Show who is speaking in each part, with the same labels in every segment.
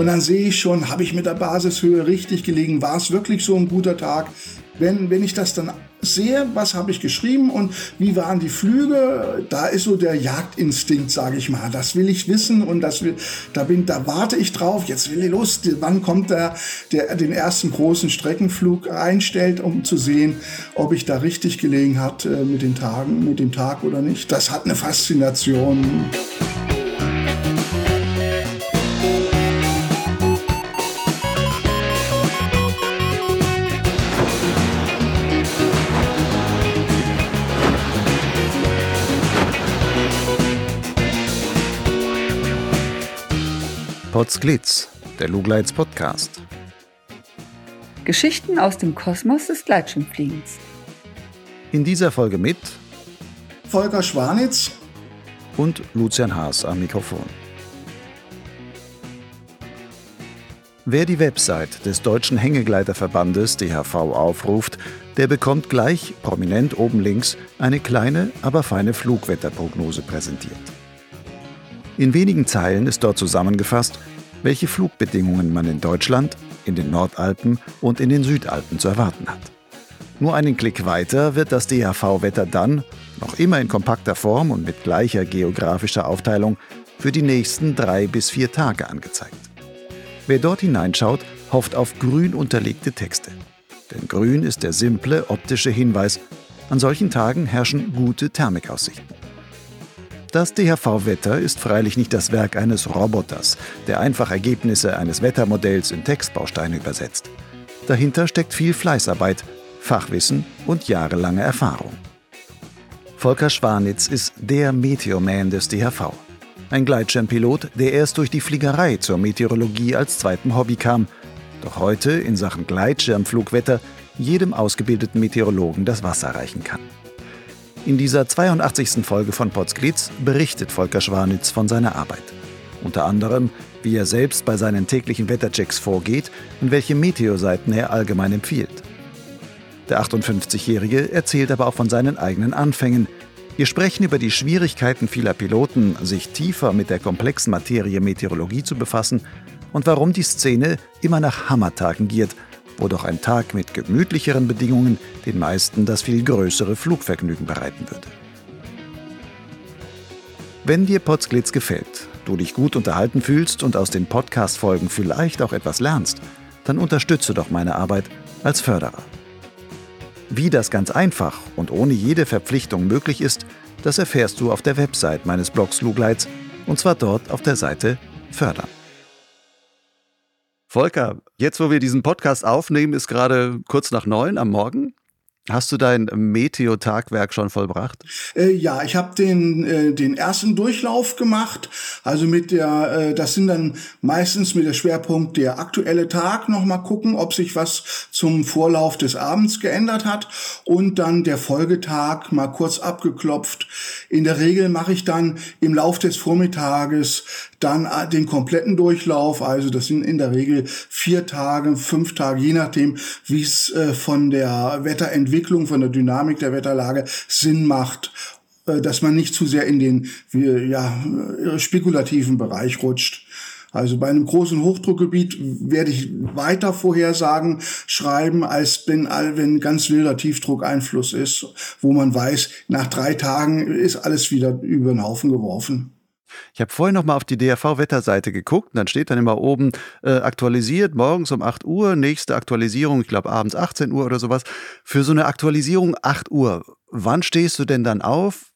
Speaker 1: Und dann sehe ich schon, habe ich mit der Basishöhe richtig gelegen? War es wirklich so ein guter Tag? Wenn, wenn ich das dann sehe, was habe ich geschrieben und wie waren die Flüge, da ist so der Jagdinstinkt, sage ich mal. Das will ich wissen und das will, da bin, da warte ich drauf. Jetzt will ich Lust. Wann kommt der, der den ersten großen Streckenflug einstellt, um zu sehen, ob ich da richtig gelegen hat äh, mit den Tagen, mit dem Tag oder nicht. Das hat eine Faszination.
Speaker 2: Potsglitz, der Lugleits Podcast.
Speaker 3: Geschichten aus dem Kosmos des Gleitschirmfliegens.
Speaker 2: In dieser Folge mit
Speaker 1: Volker Schwanitz
Speaker 2: und Lucian Haas am Mikrofon. Wer die Website des Deutschen Hängegleiterverbandes DHV aufruft, der bekommt gleich prominent oben links eine kleine, aber feine Flugwetterprognose präsentiert. In wenigen Zeilen ist dort zusammengefasst, welche Flugbedingungen man in Deutschland, in den Nordalpen und in den Südalpen zu erwarten hat. Nur einen Klick weiter wird das DHV-Wetter dann, noch immer in kompakter Form und mit gleicher geografischer Aufteilung, für die nächsten drei bis vier Tage angezeigt. Wer dort hineinschaut, hofft auf grün unterlegte Texte. Denn grün ist der simple optische Hinweis, an solchen Tagen herrschen gute Thermikaussichten. Das DHV-Wetter ist freilich nicht das Werk eines Roboters, der einfach Ergebnisse eines Wettermodells in Textbausteine übersetzt. Dahinter steckt viel Fleißarbeit, Fachwissen und jahrelange Erfahrung. Volker Schwanitz ist der Meteorman des DHV. Ein Gleitschirmpilot, der erst durch die Fliegerei zur Meteorologie als zweitem Hobby kam, doch heute in Sachen Gleitschirmflugwetter jedem ausgebildeten Meteorologen das Wasser reichen kann. In dieser 82. Folge von Potsglitz berichtet Volker Schwanitz von seiner Arbeit. Unter anderem, wie er selbst bei seinen täglichen Wetterchecks vorgeht und welche Meteorseiten er allgemein empfiehlt. Der 58-Jährige erzählt aber auch von seinen eigenen Anfängen. Wir sprechen über die Schwierigkeiten vieler Piloten, sich tiefer mit der komplexen Materie Meteorologie zu befassen und warum die Szene immer nach Hammertagen giert – wo doch ein Tag mit gemütlicheren Bedingungen den meisten das viel größere Flugvergnügen bereiten würde. Wenn dir Potsglitz gefällt, du dich gut unterhalten fühlst und aus den Podcast-Folgen vielleicht auch etwas lernst, dann unterstütze doch meine Arbeit als Förderer. Wie das ganz einfach und ohne jede Verpflichtung möglich ist, das erfährst du auf der Website meines Blogs Lugleits und zwar dort auf der Seite Fördern. Volker, jetzt wo wir diesen Podcast aufnehmen, ist gerade kurz nach neun am Morgen. Hast du dein Meteo-Tagwerk schon vollbracht?
Speaker 1: Äh, ja, ich habe den äh, den ersten Durchlauf gemacht. Also mit der, äh, das sind dann meistens mit der Schwerpunkt der aktuelle Tag noch mal gucken, ob sich was zum Vorlauf des Abends geändert hat und dann der Folgetag mal kurz abgeklopft. In der Regel mache ich dann im Lauf des Vormittages dann äh, den kompletten Durchlauf. Also das sind in der Regel vier Tage, fünf Tage, je nachdem, wie es äh, von der Wetterentwicklung, von der Dynamik der Wetterlage Sinn macht äh, dass man nicht zu sehr in den ja, spekulativen Bereich rutscht. Also bei einem großen Hochdruckgebiet werde ich weiter Vorhersagen schreiben, als wenn, wenn ganz wilder Tiefdruckeinfluss ist, wo man weiß, nach drei Tagen ist alles wieder über den Haufen geworfen.
Speaker 2: Ich habe vorhin noch mal auf die DRV-Wetterseite geguckt und dann steht dann immer oben äh, aktualisiert morgens um 8 Uhr, nächste Aktualisierung, ich glaube abends 18 Uhr oder sowas. Für so eine Aktualisierung 8 Uhr, wann stehst du denn dann auf?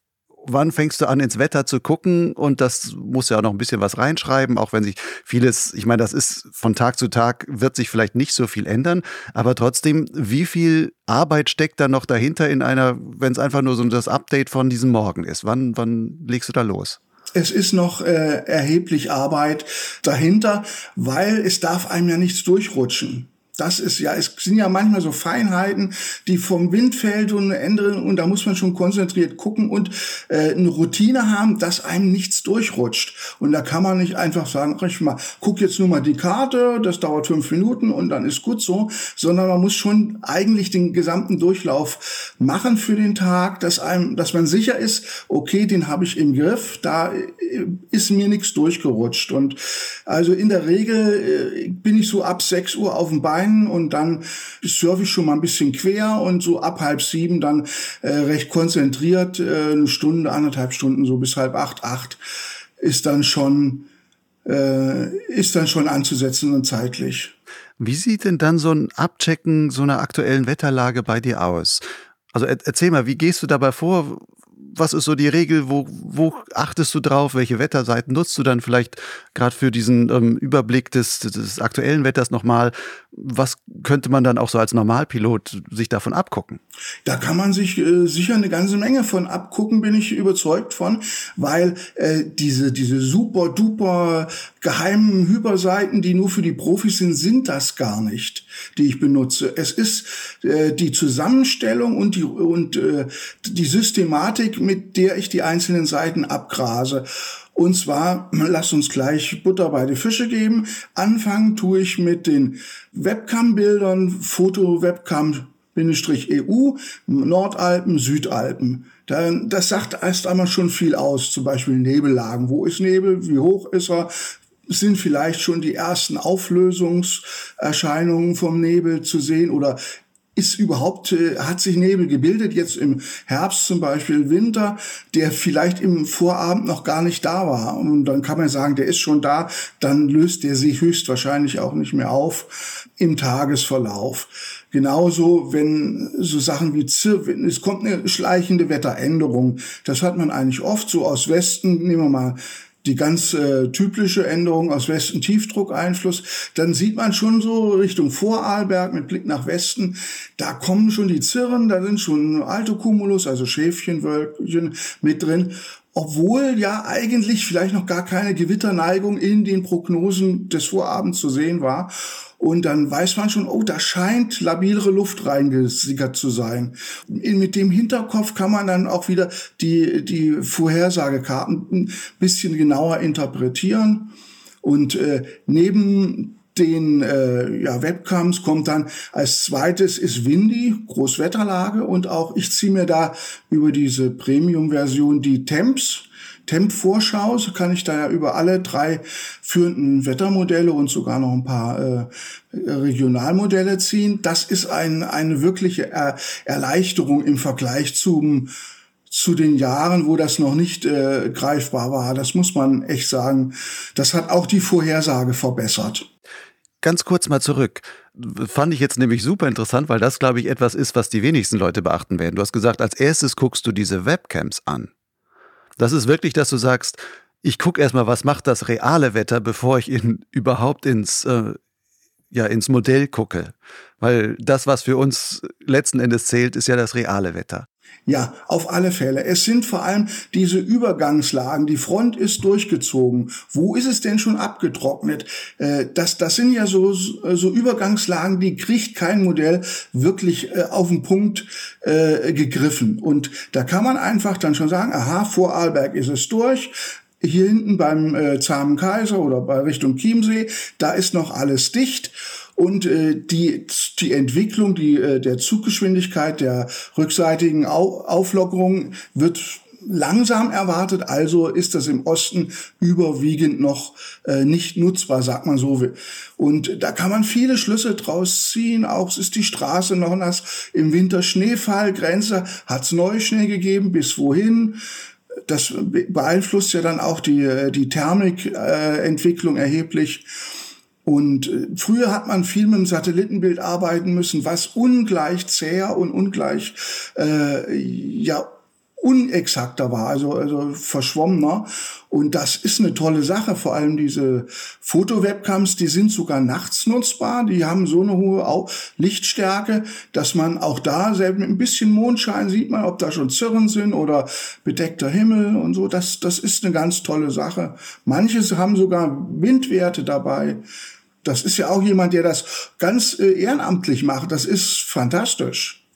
Speaker 2: Wann fängst du an, ins Wetter zu gucken? Und das muss ja auch noch ein bisschen was reinschreiben, auch wenn sich vieles, ich meine, das ist von Tag zu Tag, wird sich vielleicht nicht so viel ändern. Aber trotzdem, wie viel Arbeit steckt da noch dahinter in einer, wenn es einfach nur so das Update von diesem Morgen ist? Wann, wann legst du da los?
Speaker 1: Es ist noch äh, erheblich Arbeit dahinter, weil es darf einem ja nichts durchrutschen. Das ist ja, es sind ja manchmal so Feinheiten, die vom Windfeld und ändern und da muss man schon konzentriert gucken und äh, eine Routine haben, dass einem nichts durchrutscht. Und da kann man nicht einfach sagen, ach, ich mal, guck jetzt nur mal die Karte, das dauert fünf Minuten und dann ist gut so, sondern man muss schon eigentlich den gesamten Durchlauf machen für den Tag, dass einem, dass man sicher ist, okay, den habe ich im Griff, da äh, ist mir nichts durchgerutscht. Und also in der Regel äh, bin ich so ab sechs Uhr auf dem Bein rein und dann surfe ich schon mal ein bisschen quer und so ab halb sieben dann äh, recht konzentriert, äh, eine Stunde, anderthalb Stunden, so bis halb acht, acht ist dann schon, äh, ist dann schon anzusetzen und zeitlich.
Speaker 2: Wie sieht denn dann so ein Abchecken so einer aktuellen Wetterlage bei dir aus? Also erzähl mal, wie gehst du dabei vor? was ist so die Regel? Wo, wo achtest du drauf? Welche Wetterseiten nutzt du dann vielleicht gerade für diesen ähm, Überblick des, des aktuellen Wetters nochmal? Was könnte man dann auch so als Normalpilot sich davon abgucken?
Speaker 1: Da kann man sich äh, sicher eine ganze Menge von abgucken, bin ich überzeugt von, weil äh, diese, diese super duper geheimen Hyperseiten, die nur für die Profis sind, sind das gar nicht, die ich benutze. Es ist äh, die Zusammenstellung und die, und, äh, die Systematik, mit der ich die einzelnen Seiten abgrase. Und zwar, lass uns gleich Butter bei die Fische geben. Anfangen tue ich mit den Webcam-Bildern, Foto-Webcam EU, Nordalpen, Südalpen. Das sagt erst einmal schon viel aus, zum Beispiel Nebellagen. Wo ist Nebel? Wie hoch ist er? sind vielleicht schon die ersten Auflösungserscheinungen vom Nebel zu sehen oder ist überhaupt, äh, hat sich Nebel gebildet, jetzt im Herbst zum Beispiel, Winter, der vielleicht im Vorabend noch gar nicht da war. Und dann kann man sagen, der ist schon da, dann löst der sich höchstwahrscheinlich auch nicht mehr auf im Tagesverlauf. Genauso, wenn so Sachen wie Zir es kommt eine schleichende Wetteränderung. Das hat man eigentlich oft so aus Westen. Nehmen wir mal die ganz äh, typische Änderung aus Westen Tiefdruckeinfluss, dann sieht man schon so Richtung Vorarlberg mit Blick nach Westen, da kommen schon die Zirren, da sind schon Altocumulus, also Schäfchenwölkchen mit drin obwohl ja eigentlich vielleicht noch gar keine Gewitterneigung in den Prognosen des Vorabends zu sehen war. Und dann weiß man schon, oh, da scheint labilere Luft reingesickert zu sein. Mit dem Hinterkopf kann man dann auch wieder die, die Vorhersagekarten ein bisschen genauer interpretieren. Und äh, neben den äh, ja, Webcams kommt dann als zweites ist Windy, Großwetterlage und auch ich ziehe mir da über diese Premium-Version die Temps. Temp-Vorschau, so kann ich da ja über alle drei führenden Wettermodelle und sogar noch ein paar äh, Regionalmodelle ziehen. Das ist ein, eine wirkliche er Erleichterung im Vergleich zum zu den Jahren, wo das noch nicht äh, greifbar war. Das muss man echt sagen. Das hat auch die Vorhersage verbessert.
Speaker 2: Ganz kurz mal zurück. Fand ich jetzt nämlich super interessant, weil das, glaube ich, etwas ist, was die wenigsten Leute beachten werden. Du hast gesagt, als erstes guckst du diese Webcams an. Das ist wirklich, dass du sagst, ich gucke erstmal, was macht das reale Wetter, bevor ich in, überhaupt ins, äh, ja, ins Modell gucke. Weil das, was für uns letzten Endes zählt, ist ja das reale Wetter.
Speaker 1: Ja, auf alle Fälle. Es sind vor allem diese Übergangslagen. Die Front ist durchgezogen. Wo ist es denn schon abgetrocknet? Äh, das, das sind ja so, so Übergangslagen, die kriegt kein Modell wirklich äh, auf den Punkt äh, gegriffen. Und da kann man einfach dann schon sagen, aha, vor Arlberg ist es durch hier hinten beim äh, Zahmen Kaiser oder bei Richtung Chiemsee, da ist noch alles dicht. Und äh, die, die Entwicklung die, äh, der Zuggeschwindigkeit der rückseitigen Au Auflockerung wird langsam erwartet, also ist das im Osten überwiegend noch äh, nicht nutzbar, sagt man so. Und da kann man viele Schlüsse draus ziehen. Auch ist die Straße noch nass. Im Winter Schneefall, Grenze, hat es Neuschnee gegeben, bis wohin? Das beeinflusst ja dann auch die, äh, die Thermikentwicklung äh, erheblich. Und äh, früher hat man viel mit dem Satellitenbild arbeiten müssen, was ungleich zäher und ungleich äh, ja unexakter war, also, also verschwommener. Und das ist eine tolle Sache. Vor allem diese Fotowebcams, die sind sogar nachts nutzbar. Die haben so eine hohe Lichtstärke, dass man auch da selbst mit ein bisschen Mondschein sieht man, ob da schon Zirren sind oder bedeckter Himmel und so. Das, das ist eine ganz tolle Sache. Manches haben sogar Windwerte dabei. Das ist ja auch jemand, der das ganz äh, ehrenamtlich macht. Das ist fantastisch.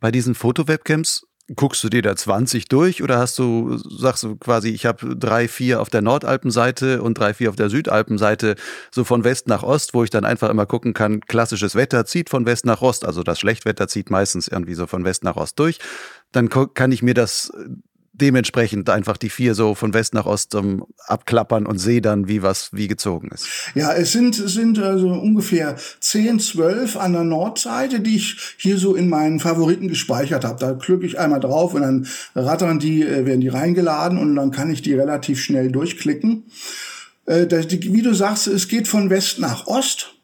Speaker 2: Bei diesen Fotowebcams guckst du dir da 20 durch oder hast du, sagst du quasi, ich habe drei, vier auf der Nordalpenseite und drei, vier auf der Südalpenseite, so von West nach Ost, wo ich dann einfach immer gucken kann, klassisches Wetter zieht von West nach Ost, also das Schlechtwetter zieht meistens irgendwie so von West nach Ost durch. Dann kann ich mir das dementsprechend einfach die vier so von West nach Ost um, abklappern und sehe dann, wie was wie gezogen ist.
Speaker 1: Ja, es sind, es sind also ungefähr zehn, zwölf an der Nordseite, die ich hier so in meinen Favoriten gespeichert habe. Da klicke ich einmal drauf und dann rattern die, äh, werden die reingeladen und dann kann ich die relativ schnell durchklicken. Äh, wie du sagst, es geht von West nach Ost.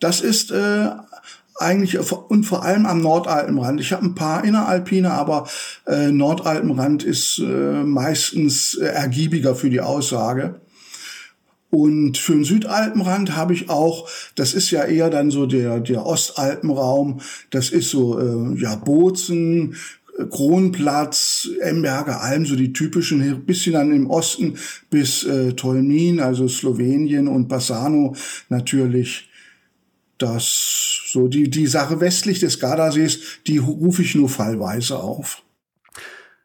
Speaker 1: Das ist äh, eigentlich und vor allem am Nordalpenrand. Ich habe ein paar inneralpine, aber äh, Nordalpenrand ist äh, meistens äh, ergiebiger für die Aussage. Und für den Südalpenrand habe ich auch, das ist ja eher dann so der, der Ostalpenraum, das ist so, äh, ja, Bozen, Kronplatz, Emberger Alm, so die typischen, bisschen dann im Osten bis äh, Tolmin, also Slowenien und Bassano natürlich das so die die Sache westlich des Gardasees, die rufe ich nur fallweise auf.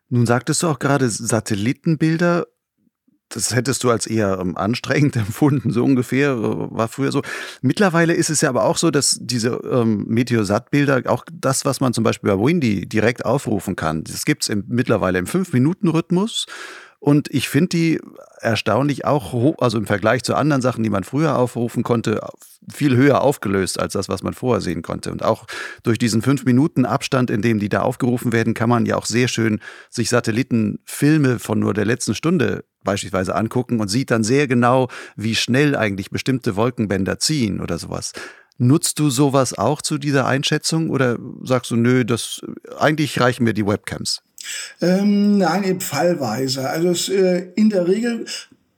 Speaker 2: Nun sagtest du auch gerade Satellitenbilder. Das hättest du als eher ähm, anstrengend empfunden, so ungefähr, äh, war früher so. Mittlerweile ist es ja aber auch so, dass diese ähm, Meteosat-Bilder, auch das, was man zum Beispiel bei Windy direkt aufrufen kann, das gibt's im, mittlerweile im 5-Minuten-Rhythmus. Und ich finde die erstaunlich auch also im Vergleich zu anderen Sachen, die man früher aufrufen konnte, viel höher aufgelöst als das, was man vorher sehen konnte. Und auch durch diesen fünf Minuten Abstand, in dem die da aufgerufen werden, kann man ja auch sehr schön sich Satellitenfilme von nur der letzten Stunde beispielsweise angucken und sieht dann sehr genau, wie schnell eigentlich bestimmte Wolkenbänder ziehen oder sowas. Nutzt du sowas auch zu dieser Einschätzung oder sagst du, nö, das eigentlich reichen mir die Webcams?
Speaker 1: Ähm, nein, eben fallweise. Also es, äh, in der Regel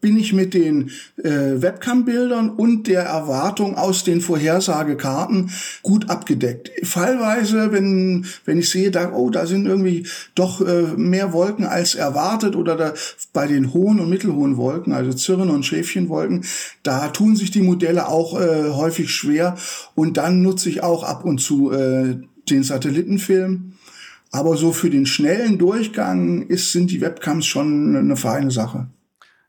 Speaker 1: bin ich mit den äh, Webcam-Bildern und der Erwartung aus den Vorhersagekarten gut abgedeckt. Fallweise, wenn, wenn ich sehe, da, oh, da sind irgendwie doch äh, mehr Wolken als erwartet oder da, bei den hohen und mittelhohen Wolken, also Zirren- und Schäfchenwolken, da tun sich die Modelle auch äh, häufig schwer und dann nutze ich auch ab und zu äh, den Satellitenfilm aber so für den schnellen Durchgang ist, sind die Webcams schon eine feine Sache.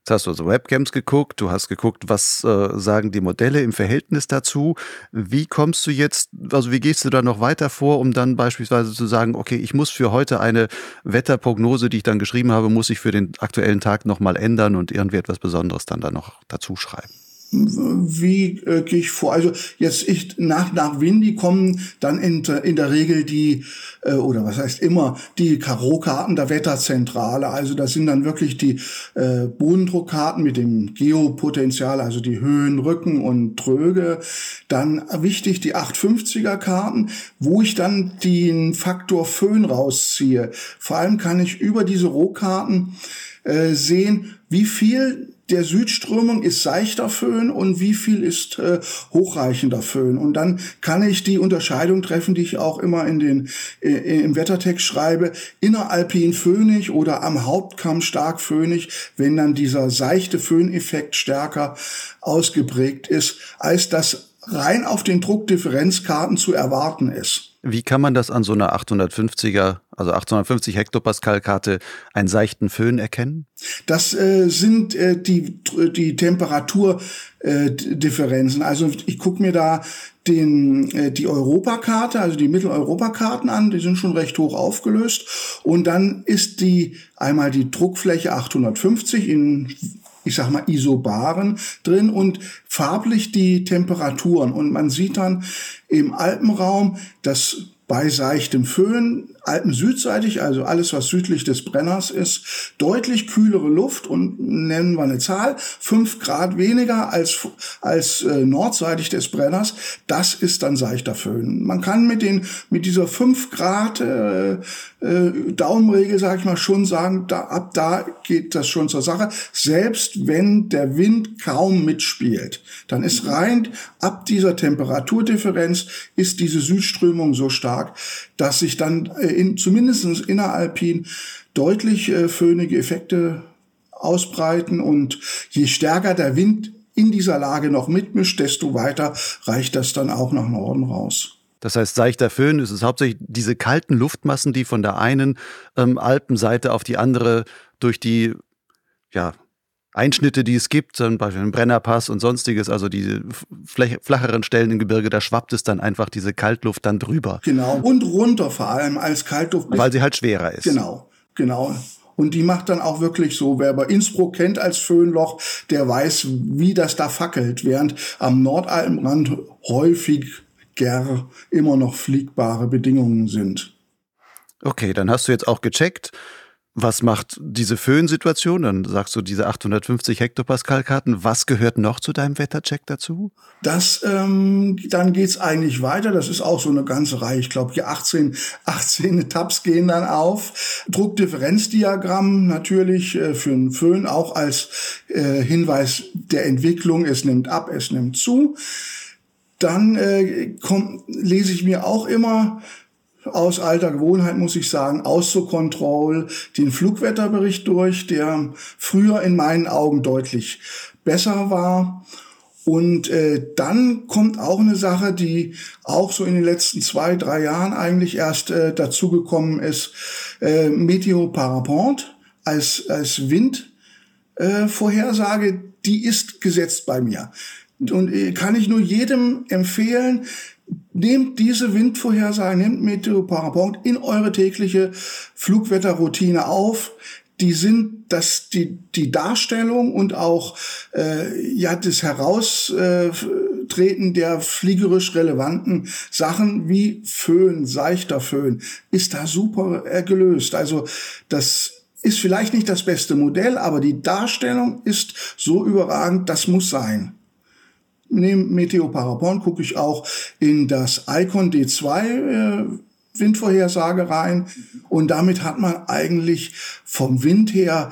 Speaker 2: Jetzt hast du also Webcams geguckt, du hast geguckt, was äh, sagen die Modelle im Verhältnis dazu. Wie kommst du jetzt, also wie gehst du da noch weiter vor, um dann beispielsweise zu sagen, okay, ich muss für heute eine Wetterprognose, die ich dann geschrieben habe, muss ich für den aktuellen Tag nochmal ändern und irgendwie etwas Besonderes dann da noch dazu schreiben?
Speaker 1: Wie äh, gehe ich vor? Also jetzt ich nach nach Windy kommen dann in, in der Regel die äh, oder was heißt immer die Karo-Karten der Wetterzentrale. Also das sind dann wirklich die äh, Bodendruckkarten mit dem Geopotenzial, also die Höhen, Rücken und Tröge. Dann wichtig die 850er Karten, wo ich dann den Faktor Föhn rausziehe. Vor allem kann ich über diese Rohkarten äh, sehen, wie viel der Südströmung ist seichter Föhn und wie viel ist äh, hochreichender Föhn. Und dann kann ich die Unterscheidung treffen, die ich auch immer in den, äh, im Wettertext schreibe, inneralpin föhnig oder am Hauptkamm stark föhnig, wenn dann dieser seichte Föhneffekt stärker ausgeprägt ist, als das rein auf den Druckdifferenzkarten zu erwarten ist.
Speaker 2: Wie kann man das an so einer 850er, also 850 Hektopascal Karte, einen seichten Föhn erkennen?
Speaker 1: Das äh, sind äh, die, die Temperaturdifferenzen. Also ich gucke mir da den, äh, die Europakarte, also die Mitteleuropakarten an, die sind schon recht hoch aufgelöst. Und dann ist die einmal die Druckfläche 850 in ich sag mal, Isobaren drin und farblich die Temperaturen. Und man sieht dann im Alpenraum, dass bei seichtem Föhn, Alpen südseitig, also alles, was südlich des Brenners ist, deutlich kühlere Luft und nennen wir eine Zahl, fünf Grad weniger als, als äh, nordseitig des Brenners, das ist dann seichter Föhn. Man kann mit den, mit dieser fünf Grad äh, äh, Daumenregel, sage ich mal, schon sagen, da, ab da geht das schon zur Sache. Selbst wenn der Wind kaum mitspielt, dann ist rein ab dieser Temperaturdifferenz ist diese Südströmung so stark, dass sich dann äh, in, zumindest inneralpin deutlich äh, föhnige Effekte ausbreiten und je stärker der Wind in dieser Lage noch mitmischt, desto weiter reicht das dann auch nach Norden raus.
Speaker 2: Das heißt, seichter Föhn ist es hauptsächlich diese kalten Luftmassen, die von der einen ähm, Alpenseite auf die andere durch die ja, Einschnitte, die es gibt, zum Beispiel im Brennerpass und sonstiges, also diese flacheren Stellen im Gebirge, da schwappt es dann einfach diese Kaltluft dann drüber.
Speaker 1: Genau. Und runter vor allem als Kaltluft.
Speaker 2: Weil sie halt schwerer ist.
Speaker 1: Genau, genau. Und die macht dann auch wirklich so, wer bei Innsbruck kennt als Föhnloch, der weiß, wie das da fackelt, während am Nordalpenrand häufig gar immer noch fliegbare Bedingungen sind.
Speaker 2: Okay, dann hast du jetzt auch gecheckt, was macht diese Föhnsituation? Dann sagst du diese 850 Hektopascal-Karten. Was gehört noch zu deinem Wettercheck dazu?
Speaker 1: Das, ähm, dann geht's eigentlich weiter. Das ist auch so eine ganze Reihe. Ich glaube, hier 18, 18 Tabs gehen dann auf. Druckdifferenzdiagramm natürlich äh, für einen Föhn auch als äh, Hinweis der Entwicklung. Es nimmt ab, es nimmt zu. Dann äh, komm, lese ich mir auch immer aus alter Gewohnheit, muss ich sagen, aus zur Kontrolle den Flugwetterbericht durch, der früher in meinen Augen deutlich besser war. Und äh, dann kommt auch eine Sache, die auch so in den letzten zwei, drei Jahren eigentlich erst äh, dazugekommen ist. Äh, Meteo Parapont als, als Windvorhersage, äh, die ist gesetzt bei mir. Und äh, kann ich nur jedem empfehlen, nehmt diese Windvorhersage, nehmt Meteoparapont in eure tägliche Flugwetterroutine auf. Die sind das, die, die Darstellung und auch äh, ja das Heraustreten der fliegerisch relevanten Sachen wie Föhn, seichter Föhn, ist da super äh, gelöst. Also das ist vielleicht nicht das beste Modell, aber die Darstellung ist so überragend, das muss sein neben Meteo Parapon gucke ich auch in das Icon D2 äh, Windvorhersage rein. Und damit hat man eigentlich vom Wind her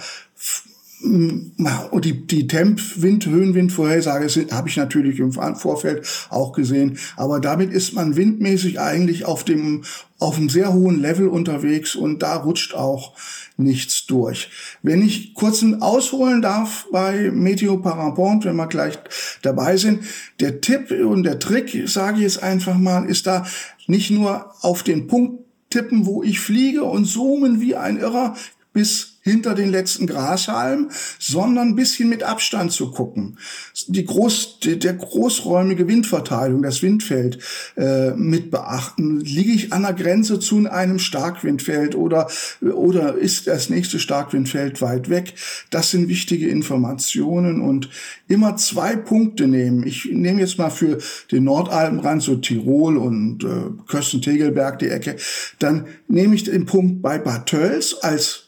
Speaker 1: und die, die Temp, Wind, Höhenwindvorhersage habe ich natürlich im Vorfeld auch gesehen. Aber damit ist man windmäßig eigentlich auf dem, auf einem sehr hohen Level unterwegs und da rutscht auch nichts durch. Wenn ich kurz ausholen darf bei Meteo Parapont, wenn wir gleich dabei sind, der Tipp und der Trick, sage ich jetzt einfach mal, ist da nicht nur auf den Punkt tippen, wo ich fliege und zoomen wie ein Irrer bis hinter den letzten Grashalm, sondern ein bisschen mit Abstand zu gucken. Die groß, der großräumige Windverteilung, das Windfeld äh, mit beachten. Liege ich an der Grenze zu einem Starkwindfeld oder, oder ist das nächste Starkwindfeld weit weg? Das sind wichtige Informationen und immer zwei Punkte nehmen. Ich nehme jetzt mal für den Nordalpenrand so Tirol und äh, Kösten-Tegelberg die Ecke. Dann nehme ich den Punkt bei Bad Tölz als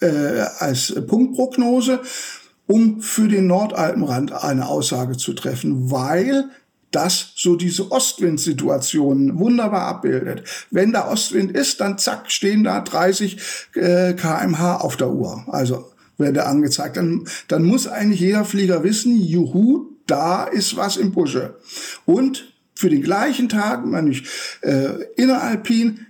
Speaker 1: äh, als Punktprognose, um für den Nordalpenrand eine Aussage zu treffen, weil das so diese Ostwindsituationen wunderbar abbildet. Wenn da Ostwind ist, dann zack, stehen da 30 äh, kmh auf der Uhr. Also werde angezeigt. Dann, dann muss eigentlich jeder Flieger wissen, juhu, da ist was im Busche. Und für den gleichen Tag, wenn ich äh, inneralpin,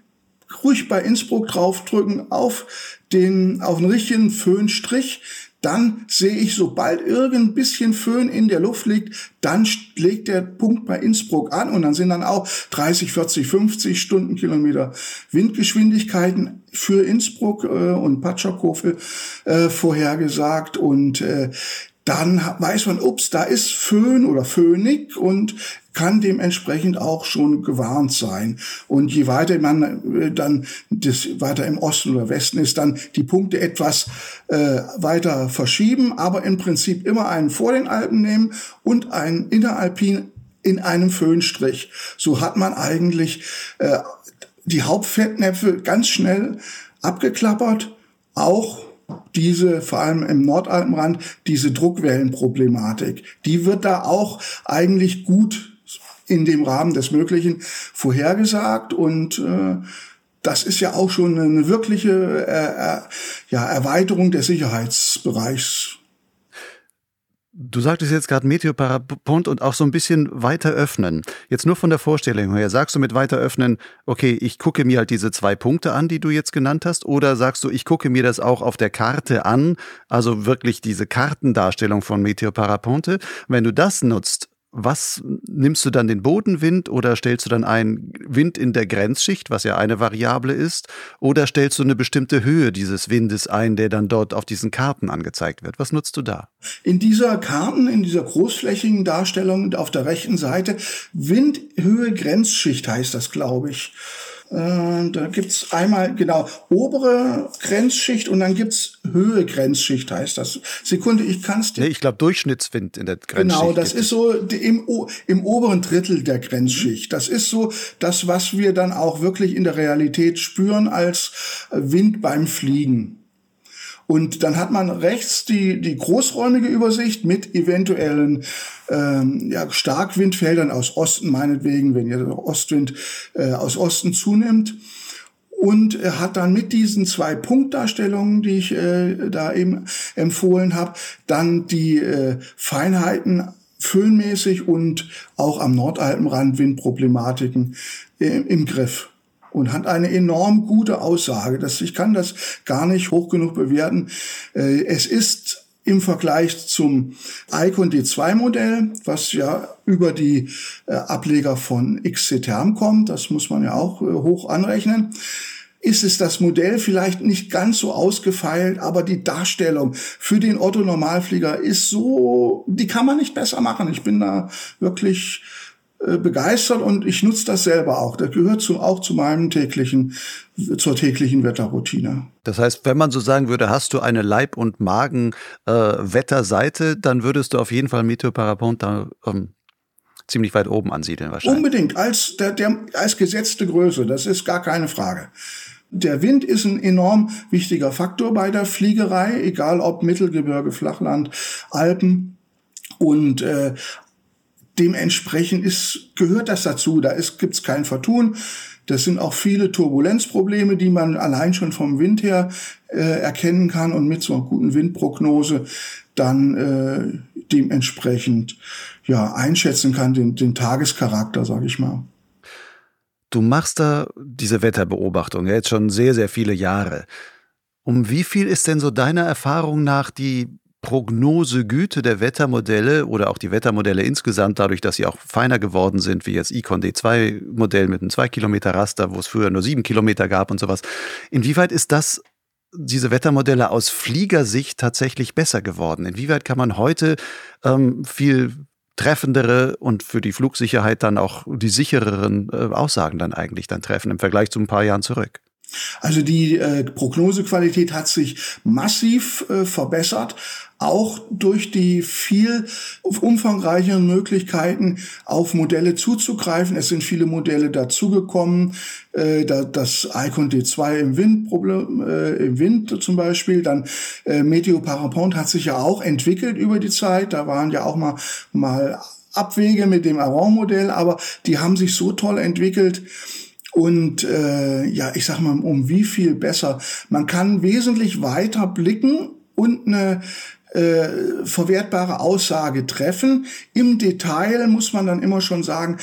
Speaker 1: ruhig bei Innsbruck draufdrücken auf den, auf einen richtigen Föhnstrich, dann sehe ich, sobald irgend bisschen Föhn in der Luft liegt, dann legt der Punkt bei Innsbruck an und dann sind dann auch 30, 40, 50 Stundenkilometer Windgeschwindigkeiten für Innsbruck äh, und Patscherkofel äh, vorhergesagt. Und äh, dann weiß man, ups, da ist Föhn oder Föhnig und kann dementsprechend auch schon gewarnt sein. Und je weiter man äh, dann das weiter im Osten oder Westen ist, dann die Punkte etwas äh, weiter verschieben, aber im Prinzip immer einen vor den Alpen nehmen und einen inneralpin in einem Föhnstrich. So hat man eigentlich äh, die Hauptfettnäpfe ganz schnell abgeklappert, auch diese, vor allem im Nordalpenrand, diese Druckwellenproblematik, die wird da auch eigentlich gut in dem Rahmen des Möglichen vorhergesagt und äh, das ist ja auch schon eine wirkliche äh, äh, ja, Erweiterung des Sicherheitsbereichs.
Speaker 2: Du sagtest jetzt gerade Meteoparapont und auch so ein bisschen weiter öffnen. Jetzt nur von der Vorstellung her, sagst du mit weiter öffnen, okay, ich gucke mir halt diese zwei Punkte an, die du jetzt genannt hast, oder sagst du, ich gucke mir das auch auf der Karte an, also wirklich diese Kartendarstellung von Meteoparaponte. Wenn du das nutzt, was nimmst du dann den Bodenwind oder stellst du dann einen Wind in der Grenzschicht, was ja eine Variable ist, oder stellst du eine bestimmte Höhe dieses Windes ein, der dann dort auf diesen Karten angezeigt wird? Was nutzt du da?
Speaker 1: In dieser Karten, in dieser großflächigen Darstellung auf der rechten Seite, Windhöhe Grenzschicht heißt das, glaube ich. Äh, da gibt's einmal, genau, obere Grenzschicht und dann gibt's Höhe Grenzschicht, heißt das. Sekunde, ich kann's
Speaker 2: dir. Nee, ich glaube Durchschnittswind in der
Speaker 1: Grenzschicht. Genau, das ist so im, im oberen Drittel der Grenzschicht. Das ist so das, was wir dann auch wirklich in der Realität spüren als Wind beim Fliegen. Und dann hat man rechts die, die großräumige Übersicht mit eventuellen ähm, ja, Starkwindfeldern aus Osten, meinetwegen, wenn ihr Ostwind äh, aus Osten zunimmt. Und er hat dann mit diesen zwei Punktdarstellungen, die ich äh, da eben empfohlen habe, dann die äh, Feinheiten föhnmäßig und auch am Nordalpenrand Windproblematiken äh, im Griff und hat eine enorm gute Aussage. Das, ich kann das gar nicht hoch genug bewerten. Äh, es ist im Vergleich zum Icon D2 Modell, was ja über die äh, Ableger von XC-Term kommt, das muss man ja auch äh, hoch anrechnen, ist es das Modell vielleicht nicht ganz so ausgefeilt, aber die Darstellung für den Otto Normalflieger ist so, die kann man nicht besser machen. Ich bin da wirklich begeistert und ich nutze das selber auch. Das gehört zu, auch zu meinem täglichen, zur täglichen Wetterroutine.
Speaker 2: Das heißt, wenn man so sagen würde, hast du eine Leib- und Magen-Wetterseite, äh, dann würdest du auf jeden Fall Meteoparapont da ähm, ziemlich weit oben ansiedeln wahrscheinlich.
Speaker 1: Unbedingt, als, der, der, als gesetzte Größe, das ist gar keine Frage. Der Wind ist ein enorm wichtiger Faktor bei der Fliegerei, egal ob Mittelgebirge, Flachland, Alpen. Und äh, dementsprechend ist, gehört das dazu. Da gibt es kein Vertun. Das sind auch viele Turbulenzprobleme, die man allein schon vom Wind her äh, erkennen kann und mit so einer guten Windprognose dann äh, dementsprechend ja einschätzen kann, den, den Tagescharakter, sage ich mal.
Speaker 2: Du machst da diese Wetterbeobachtung ja jetzt schon sehr, sehr viele Jahre. Um wie viel ist denn so deiner Erfahrung nach die Prognosegüte der Wettermodelle oder auch die Wettermodelle insgesamt, dadurch, dass sie auch feiner geworden sind, wie jetzt Icon D2-Modell mit einem 2 Kilometer Raster, wo es früher nur 7 Kilometer gab und sowas. Inwieweit ist das, diese Wettermodelle aus Fliegersicht tatsächlich besser geworden? Inwieweit kann man heute ähm, viel treffendere und für die Flugsicherheit dann auch die sichereren äh, Aussagen dann eigentlich dann treffen im Vergleich zu ein paar Jahren zurück?
Speaker 1: Also die äh, Prognosequalität hat sich massiv äh, verbessert, auch durch die viel umfangreicheren Möglichkeiten auf Modelle zuzugreifen. Es sind viele Modelle dazugekommen, äh, das Icon D2 im Wind, Problem, äh, im Wind zum Beispiel, dann äh, Meteo Parapont hat sich ja auch entwickelt über die Zeit. Da waren ja auch mal mal Abwege mit dem Aron-Modell, aber die haben sich so toll entwickelt, und äh, ja, ich sag mal, um wie viel besser. Man kann wesentlich weiter blicken und eine äh, verwertbare Aussage treffen. Im Detail muss man dann immer schon sagen,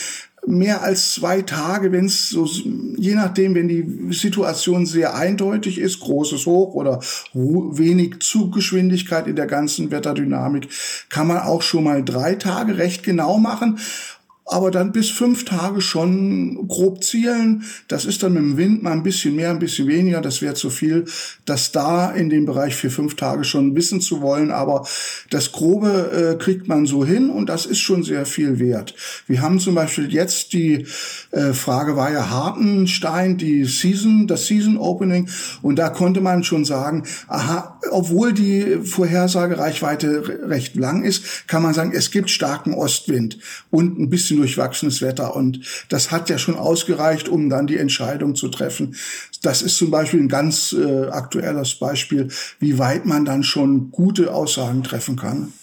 Speaker 1: mehr als zwei Tage, wenn es so, je nachdem, wenn die Situation sehr eindeutig ist, großes Hoch oder wenig Zuggeschwindigkeit in der ganzen Wetterdynamik, kann man auch schon mal drei Tage recht genau machen aber dann bis fünf Tage schon grob zielen. Das ist dann mit dem Wind mal ein bisschen mehr, ein bisschen weniger. Das wäre zu viel, das da in dem Bereich für fünf Tage schon wissen zu wollen. Aber das Grobe äh, kriegt man so hin und das ist schon sehr viel wert. Wir haben zum Beispiel jetzt die äh, Frage war ja Hartenstein, die Season, das Season Opening. Und da konnte man schon sagen, aha, obwohl die Vorhersagereichweite recht lang ist, kann man sagen, es gibt starken Ostwind und ein bisschen durchwachsenes Wetter. Und das hat ja schon ausgereicht, um dann die Entscheidung zu treffen. Das ist zum Beispiel ein ganz äh, aktuelles Beispiel, wie weit man dann schon gute Aussagen treffen kann.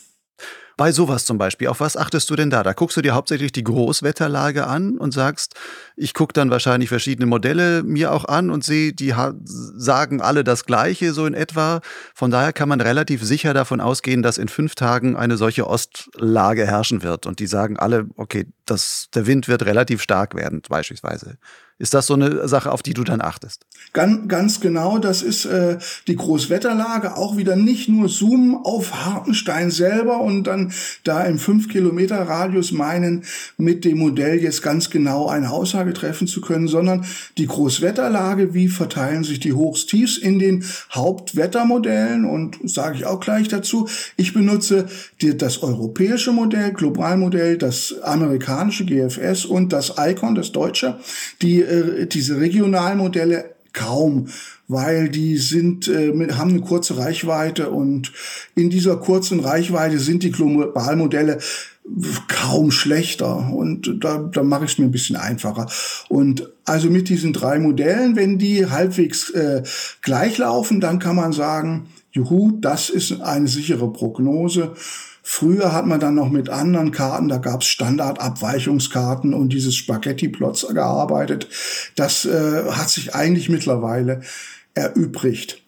Speaker 2: Bei sowas zum Beispiel, auf was achtest du denn da? Da guckst du dir hauptsächlich die Großwetterlage an und sagst, ich gucke dann wahrscheinlich verschiedene Modelle mir auch an und sehe, die sagen alle das Gleiche so in etwa. Von daher kann man relativ sicher davon ausgehen, dass in fünf Tagen eine solche Ostlage herrschen wird. Und die sagen alle, okay, das, der Wind wird relativ stark werden, beispielsweise. Ist das so eine Sache, auf die du dann achtest?
Speaker 1: Ganz, ganz genau, das ist äh, die Großwetterlage. Auch wieder nicht nur zoomen auf Hartenstein selber und dann da im 5 Kilometer Radius meinen, mit dem Modell jetzt ganz genau eine Aussage treffen zu können, sondern die Großwetterlage, wie verteilen sich die Hochs, Tiefs in den Hauptwettermodellen und sage ich auch gleich dazu. Ich benutze die, das europäische Modell, Globalmodell, das amerikanische GFS und das ICON, das deutsche. Die äh, diese Regionalmodelle kaum, weil die sind äh, haben eine kurze Reichweite und in dieser kurzen Reichweite sind die Globalmodelle kaum schlechter und da, da mache ich es mir ein bisschen einfacher. Und also mit diesen drei Modellen, wenn die halbwegs äh, gleich laufen, dann kann man sagen, juhu, das ist eine sichere Prognose. Früher hat man dann noch mit anderen Karten, da gab es Standardabweichungskarten und dieses Spaghetti-Plots gearbeitet. Das äh, hat sich eigentlich mittlerweile erübrigt.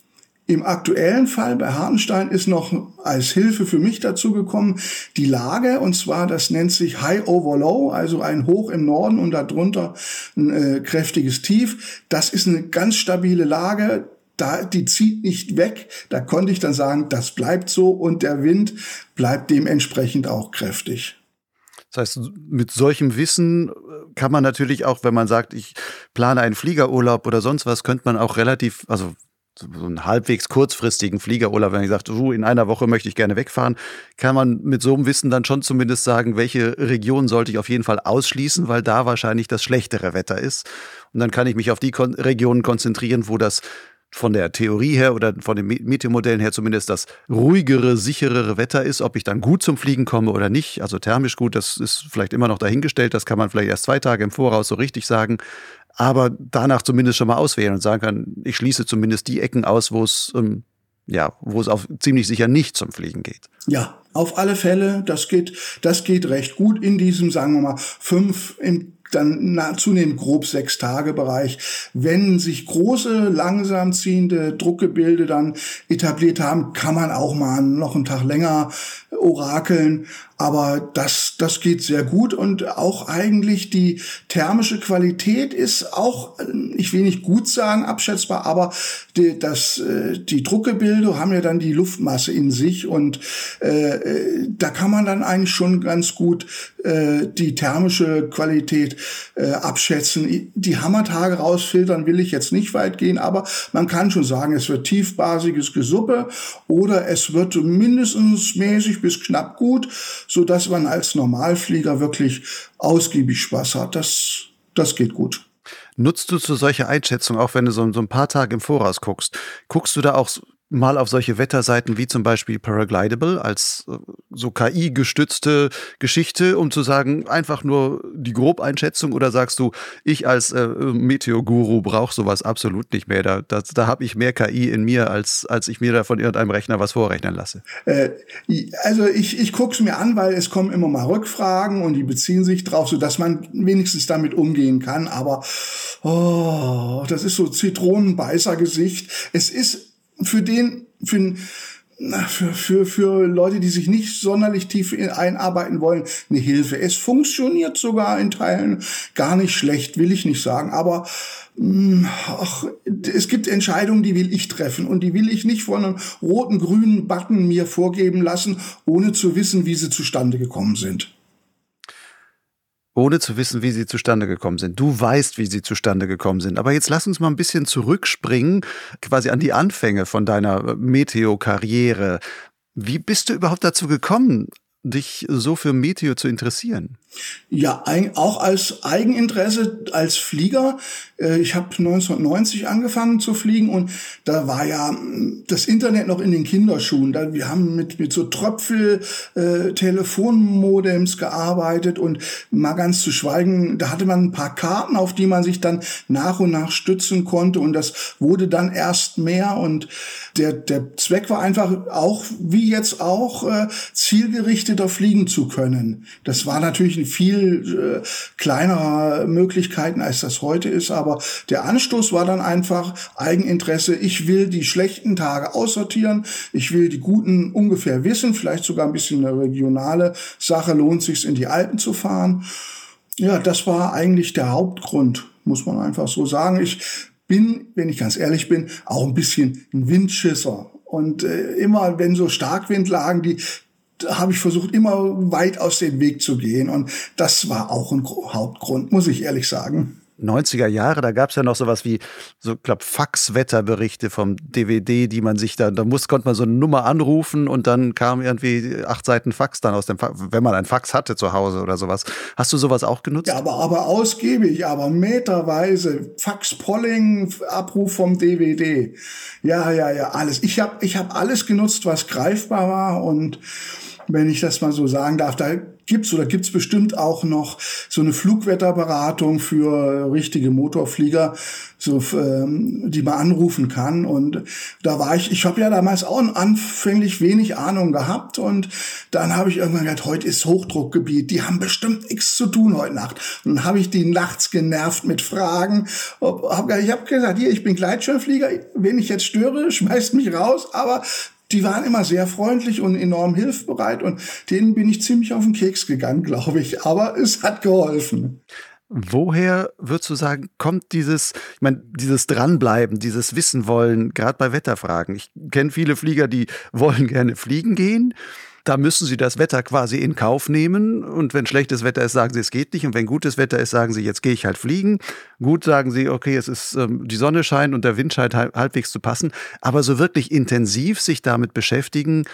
Speaker 1: Im aktuellen Fall bei Hartenstein ist noch als Hilfe für mich dazu gekommen die Lage und zwar das nennt sich High Over Low, also ein Hoch im Norden und darunter ein äh, kräftiges Tief. Das ist eine ganz stabile Lage da, die zieht nicht weg. Da konnte ich dann sagen, das bleibt so und der Wind bleibt dementsprechend auch kräftig.
Speaker 2: Das heißt, mit solchem Wissen äh, kann man natürlich auch, wenn man sagt, ich plane einen Fliegerurlaub oder sonst was, könnte man auch relativ, also so einen halbwegs kurzfristigen Fliegerurlaub, wenn ich sage, uh, in einer Woche möchte ich gerne wegfahren, kann man mit so einem Wissen dann schon zumindest sagen, welche Region sollte ich auf jeden Fall ausschließen, weil da wahrscheinlich das schlechtere Wetter ist. Und dann kann ich mich auf die Kon Regionen konzentrieren, wo das von der Theorie her oder von den Meteormodellen her zumindest das ruhigere, sicherere Wetter ist, ob ich dann gut zum Fliegen komme oder nicht. Also thermisch gut, das ist vielleicht immer noch dahingestellt. Das kann man vielleicht erst zwei Tage im Voraus so richtig sagen. Aber danach zumindest schon mal auswählen und sagen kann, ich schließe zumindest die Ecken aus, wo es ähm, ja, wo es auch ziemlich sicher nicht zum Fliegen geht.
Speaker 1: Ja, auf alle Fälle, das geht, das geht recht gut in diesem, sagen wir mal, fünf, im dann zunehmend grob sechs Tage Bereich. Wenn sich große, langsam ziehende Druckgebilde dann etabliert haben, kann man auch mal noch einen Tag länger orakeln. Aber das, das geht sehr gut und auch eigentlich die thermische Qualität ist auch, ich will nicht gut sagen, abschätzbar, aber die, das, äh, die Druckgebilde haben ja dann die Luftmasse in sich und äh, äh, da kann man dann eigentlich schon ganz gut äh, die thermische Qualität äh, abschätzen. Die Hammertage rausfiltern will ich jetzt nicht weit gehen, aber man kann schon sagen, es wird tiefbasiges Gesuppe oder es wird mindestens mäßig bis knapp gut so dass man als Normalflieger wirklich ausgiebig Spaß hat. Das, das geht gut.
Speaker 2: Nutzt du zu solcher Einschätzung, auch wenn du so, so ein paar Tage im Voraus guckst, guckst du da auch mal auf solche Wetterseiten wie zum Beispiel Paraglidable als äh, so KI-gestützte Geschichte, um zu sagen, einfach nur die Grobeinschätzung oder sagst du, ich als äh, Meteor-Guru brauche sowas absolut nicht mehr. Da, da, da habe ich mehr KI in mir, als, als ich mir da von irgendeinem Rechner was vorrechnen lasse.
Speaker 1: Äh, also ich, ich gucke es mir an, weil es kommen immer mal Rückfragen und die beziehen sich drauf, so dass man wenigstens damit umgehen kann. Aber oh, das ist so Zitronenbeißer-Gesicht. Es ist für den, für, für, für, für Leute, die sich nicht sonderlich tief einarbeiten wollen, eine Hilfe. Es funktioniert sogar in Teilen. Gar nicht schlecht, will ich nicht sagen, aber hm, ach, es gibt Entscheidungen, die will ich treffen. Und die will ich nicht von einem roten, grünen Button mir vorgeben lassen, ohne zu wissen, wie sie zustande gekommen sind
Speaker 2: ohne zu wissen, wie sie zustande gekommen sind. Du weißt, wie sie zustande gekommen sind. Aber jetzt lass uns mal ein bisschen zurückspringen, quasi an die Anfänge von deiner Meteo-Karriere. Wie bist du überhaupt dazu gekommen, dich so für Meteo zu interessieren?
Speaker 1: Ja, auch als Eigeninteresse als Flieger. Äh, ich habe 1990 angefangen zu fliegen und da war ja hm, das Internet noch in den Kinderschuhen. wir haben mit, mit so Tröpfel-Telefonmodems äh, gearbeitet und mal ganz zu schweigen, da hatte man ein paar Karten, auf die man sich dann nach und nach stützen konnte und das wurde dann erst mehr und der, der Zweck war einfach auch, wie jetzt auch, äh, zielgerichtet weiter fliegen zu können. Das war natürlich eine viel äh, kleinerer Möglichkeiten, als das heute ist, aber der Anstoß war dann einfach Eigeninteresse. Ich will die schlechten Tage aussortieren, ich will die guten ungefähr wissen, vielleicht sogar ein bisschen eine regionale Sache, lohnt sich in die Alpen zu fahren. Ja, das war eigentlich der Hauptgrund, muss man einfach so sagen. Ich bin, wenn ich ganz ehrlich bin, auch ein bisschen ein Windschisser. Und äh, immer, wenn so Starkwindlagen, die habe ich versucht, immer weit aus dem Weg zu gehen. Und das war auch ein Hauptgrund, muss ich ehrlich sagen.
Speaker 2: 90er Jahre, da gab es ja noch sowas wie, so glaube Faxwetterberichte vom DVD, die man sich da, da muss, konnte man so eine Nummer anrufen und dann kam irgendwie acht Seiten Fax dann aus dem Fax, wenn man ein Fax hatte zu Hause oder sowas. Hast du sowas auch genutzt?
Speaker 1: Ja, aber, aber ausgiebig, aber meterweise. Fax-Polling, Abruf vom DVD. Ja, ja, ja, alles. Ich habe ich hab alles genutzt, was greifbar war und wenn ich das mal so sagen darf, da gibt's oder gibt's bestimmt auch noch so eine Flugwetterberatung für richtige Motorflieger, so ähm, die man anrufen kann. Und da war ich, ich habe ja damals auch anfänglich wenig Ahnung gehabt und dann habe ich irgendwann gedacht, heute ist Hochdruckgebiet, die haben bestimmt nichts zu tun heute Nacht. Und dann habe ich die nachts genervt mit Fragen. Hab, ich habe gesagt, hier, ich bin Gleitschirmflieger, wenn ich jetzt störe, schmeißt mich raus, aber die waren immer sehr freundlich und enorm hilfsbereit und denen bin ich ziemlich auf den Keks gegangen, glaube ich. Aber es hat geholfen.
Speaker 2: Woher würdest du sagen, kommt dieses, ich meine, dieses Dranbleiben, dieses Wissen wollen, gerade bei Wetterfragen? Ich kenne viele Flieger, die wollen gerne fliegen gehen da müssen sie das Wetter quasi in Kauf nehmen. Und wenn schlechtes Wetter ist, sagen sie, es geht nicht. Und wenn gutes Wetter ist, sagen sie, jetzt gehe ich halt fliegen. Gut sagen sie, okay, es ist ähm, die Sonne scheint und der Wind scheint halbwegs zu passen. Aber so wirklich intensiv sich damit beschäftigen,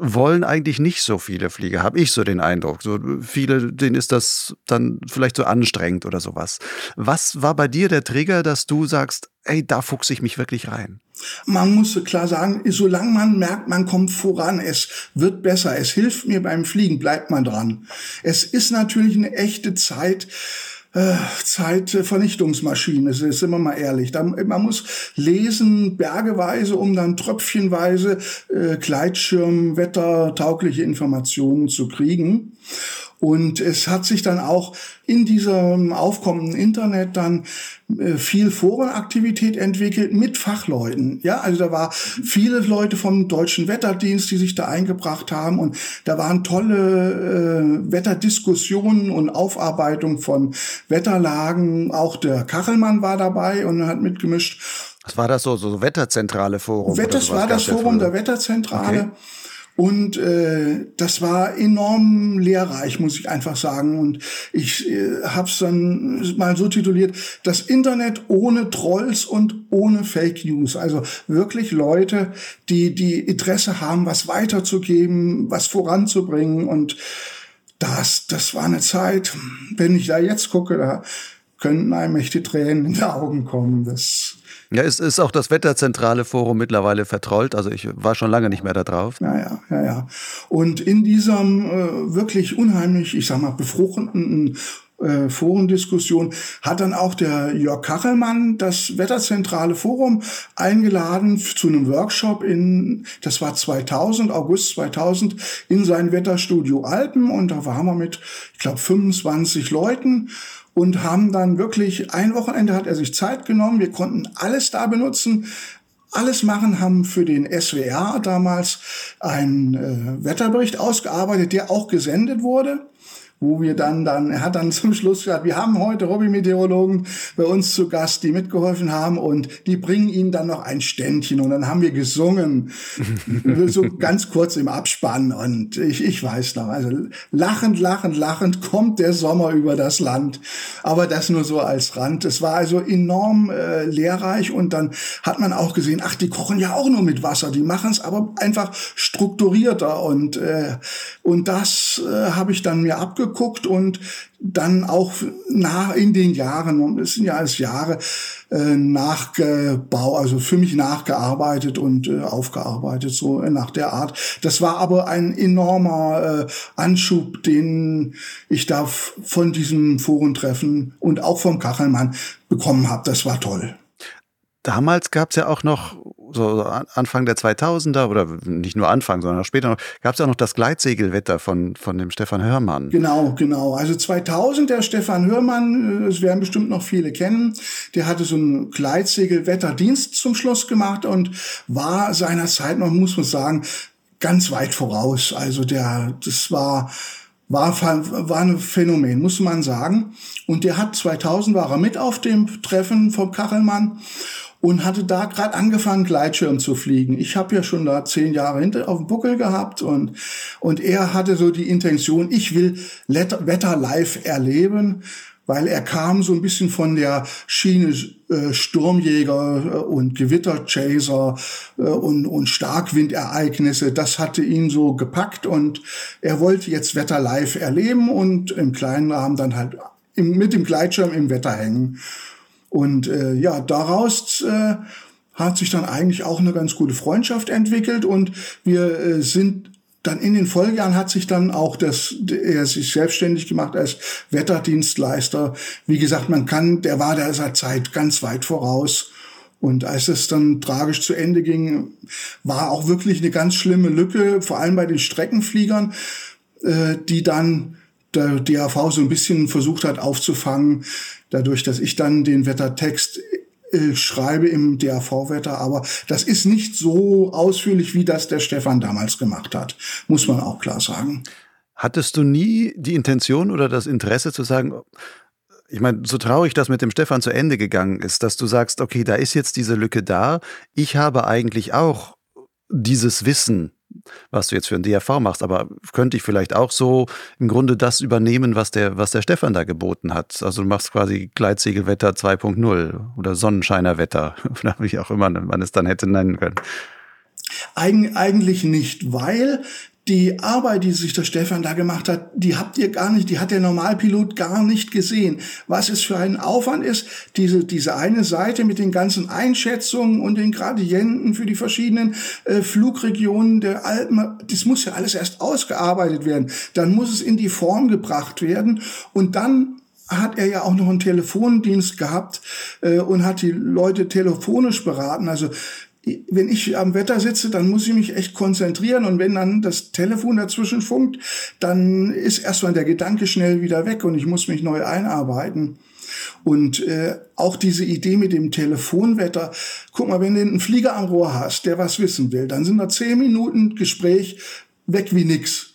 Speaker 2: wollen eigentlich nicht so viele Flieger, habe ich so den Eindruck. So viele, denen ist das dann vielleicht so anstrengend oder sowas. Was war bei dir der Trigger, dass du sagst, ey, da fuchse ich mich wirklich rein?
Speaker 1: Man muss klar sagen, solange man merkt, man kommt voran, es wird besser, es hilft mir beim Fliegen, bleibt man dran. Es ist natürlich eine echte Zeit, äh, Zeitvernichtungsmaschine, ist immer mal ehrlich. man muss lesen, bergeweise, um dann tröpfchenweise äh, Gleitschirm, wettertaugliche Informationen zu kriegen. Und es hat sich dann auch in diesem aufkommenden Internet dann äh, viel Forenaktivität entwickelt mit Fachleuten. Ja, also da war viele Leute vom Deutschen Wetterdienst, die sich da eingebracht haben und da waren tolle äh, Wetterdiskussionen und Aufarbeitung von Wetterlagen. Auch der Kachelmann war dabei und hat mitgemischt.
Speaker 2: Was war das so, so Wetterzentrale Forum?
Speaker 1: Das war das Forum der Wetterzentrale. Okay. Und äh, das war enorm lehrreich, muss ich einfach sagen. Und ich äh, habe es dann mal so tituliert, das Internet ohne Trolls und ohne Fake News. Also wirklich Leute, die die Interesse haben, was weiterzugeben, was voranzubringen. Und das, das war eine Zeit, wenn ich da jetzt gucke, da könnten einem echt die Tränen in die Augen kommen. Das
Speaker 2: ja, es ist auch das Wetterzentrale Forum mittlerweile vertrollt. Also ich war schon lange nicht mehr da drauf.
Speaker 1: Ja, ja, ja, ja. Und in diesem äh, wirklich unheimlich, ich sag mal, befruchtenden äh, Forendiskussion hat dann auch der Jörg Kachelmann das Wetterzentrale Forum eingeladen zu einem Workshop in, das war 2000, August 2000, in sein Wetterstudio Alpen und da waren wir mit, ich glaube, 25 Leuten und haben dann wirklich ein Wochenende hat er sich Zeit genommen. Wir konnten alles da benutzen, alles machen, haben für den SWR damals einen äh, Wetterbericht ausgearbeitet, der auch gesendet wurde wo wir dann, dann, er hat dann zum Schluss gesagt, wir haben heute Hobby-Meteorologen bei uns zu Gast, die mitgeholfen haben und die bringen ihnen dann noch ein Ständchen und dann haben wir gesungen, so ganz kurz im Abspann und ich, ich weiß noch, also lachend, lachend, lachend kommt der Sommer über das Land, aber das nur so als Rand. Es war also enorm äh, lehrreich und dann hat man auch gesehen, ach, die kochen ja auch nur mit Wasser, die machen es aber einfach strukturierter und, äh, und das äh, habe ich dann mir abgeguckt geguckt und dann auch nach in den Jahren, es sind ja alles Jahre, äh, nachgebaut, also für mich nachgearbeitet und äh, aufgearbeitet, so nach der Art. Das war aber ein enormer äh, Anschub, den ich da von diesem Forentreffen und auch vom Kachelmann bekommen habe. Das war toll.
Speaker 2: Damals gab es ja auch noch so Anfang der 2000er oder nicht nur Anfang, sondern auch später noch, gab es ja noch das Gleitsegelwetter von, von dem Stefan Hörmann.
Speaker 1: Genau, genau. Also 2000, der Stefan Hörmann, das werden bestimmt noch viele kennen, der hatte so einen Gleitsegelwetterdienst zum Schluss gemacht und war seiner Zeit noch, muss man sagen, ganz weit voraus. Also der, das war, war, war ein Phänomen, muss man sagen. Und der hat 2000 war er mit auf dem Treffen vom Kachelmann und hatte da gerade angefangen, Gleitschirm zu fliegen. Ich habe ja schon da zehn Jahre hinter auf dem Buckel gehabt und, und er hatte so die Intention, ich will Wetter live erleben weil er kam so ein bisschen von der Schiene äh, Sturmjäger äh, und Gewitterchaser äh, und, und Starkwindereignisse. Das hatte ihn so gepackt und er wollte jetzt Wetter live erleben und im kleinen Rahmen dann halt im, mit dem Gleitschirm im Wetter hängen. Und äh, ja, daraus äh, hat sich dann eigentlich auch eine ganz gute Freundschaft entwickelt und wir äh, sind dann in den Folgejahren hat sich dann auch das, er sich selbstständig gemacht als Wetterdienstleister. Wie gesagt, man kann, der war der seiner Zeit ganz weit voraus. Und als es dann tragisch zu Ende ging, war auch wirklich eine ganz schlimme Lücke, vor allem bei den Streckenfliegern, äh, die dann der DAV so ein bisschen versucht hat aufzufangen, dadurch, dass ich dann den Wettertext äh, schreibe im DAV-Wetter, aber das ist nicht so ausführlich, wie das der Stefan damals gemacht hat, muss man auch klar sagen.
Speaker 2: Hattest du nie die Intention oder das Interesse zu sagen, ich meine, so traurig das mit dem Stefan zu Ende gegangen ist, dass du sagst, okay, da ist jetzt diese Lücke da. Ich habe eigentlich auch dieses Wissen was du jetzt für ein DRV machst, aber könnte ich vielleicht auch so im Grunde das übernehmen, was der, was der Stefan da geboten hat. Also du machst quasi Gleitsegelwetter 2.0 oder Sonnenscheinerwetter oder wie auch immer man es dann hätte nennen können.
Speaker 1: Eig eigentlich nicht, weil die Arbeit, die sich der Stefan da gemacht hat, die habt ihr gar nicht, die hat der Normalpilot gar nicht gesehen. Was es für ein Aufwand ist, diese, diese eine Seite mit den ganzen Einschätzungen und den Gradienten für die verschiedenen äh, Flugregionen der Alpen, das muss ja alles erst ausgearbeitet werden. Dann muss es in die Form gebracht werden und dann hat er ja auch noch einen Telefondienst gehabt äh, und hat die Leute telefonisch beraten. Also wenn ich am Wetter sitze, dann muss ich mich echt konzentrieren und wenn dann das Telefon dazwischen funkt, dann ist erstmal der Gedanke schnell wieder weg und ich muss mich neu einarbeiten. Und äh, auch diese Idee mit dem Telefonwetter, guck mal, wenn du einen Flieger am Rohr hast, der was wissen will, dann sind da zehn Minuten Gespräch weg wie nix.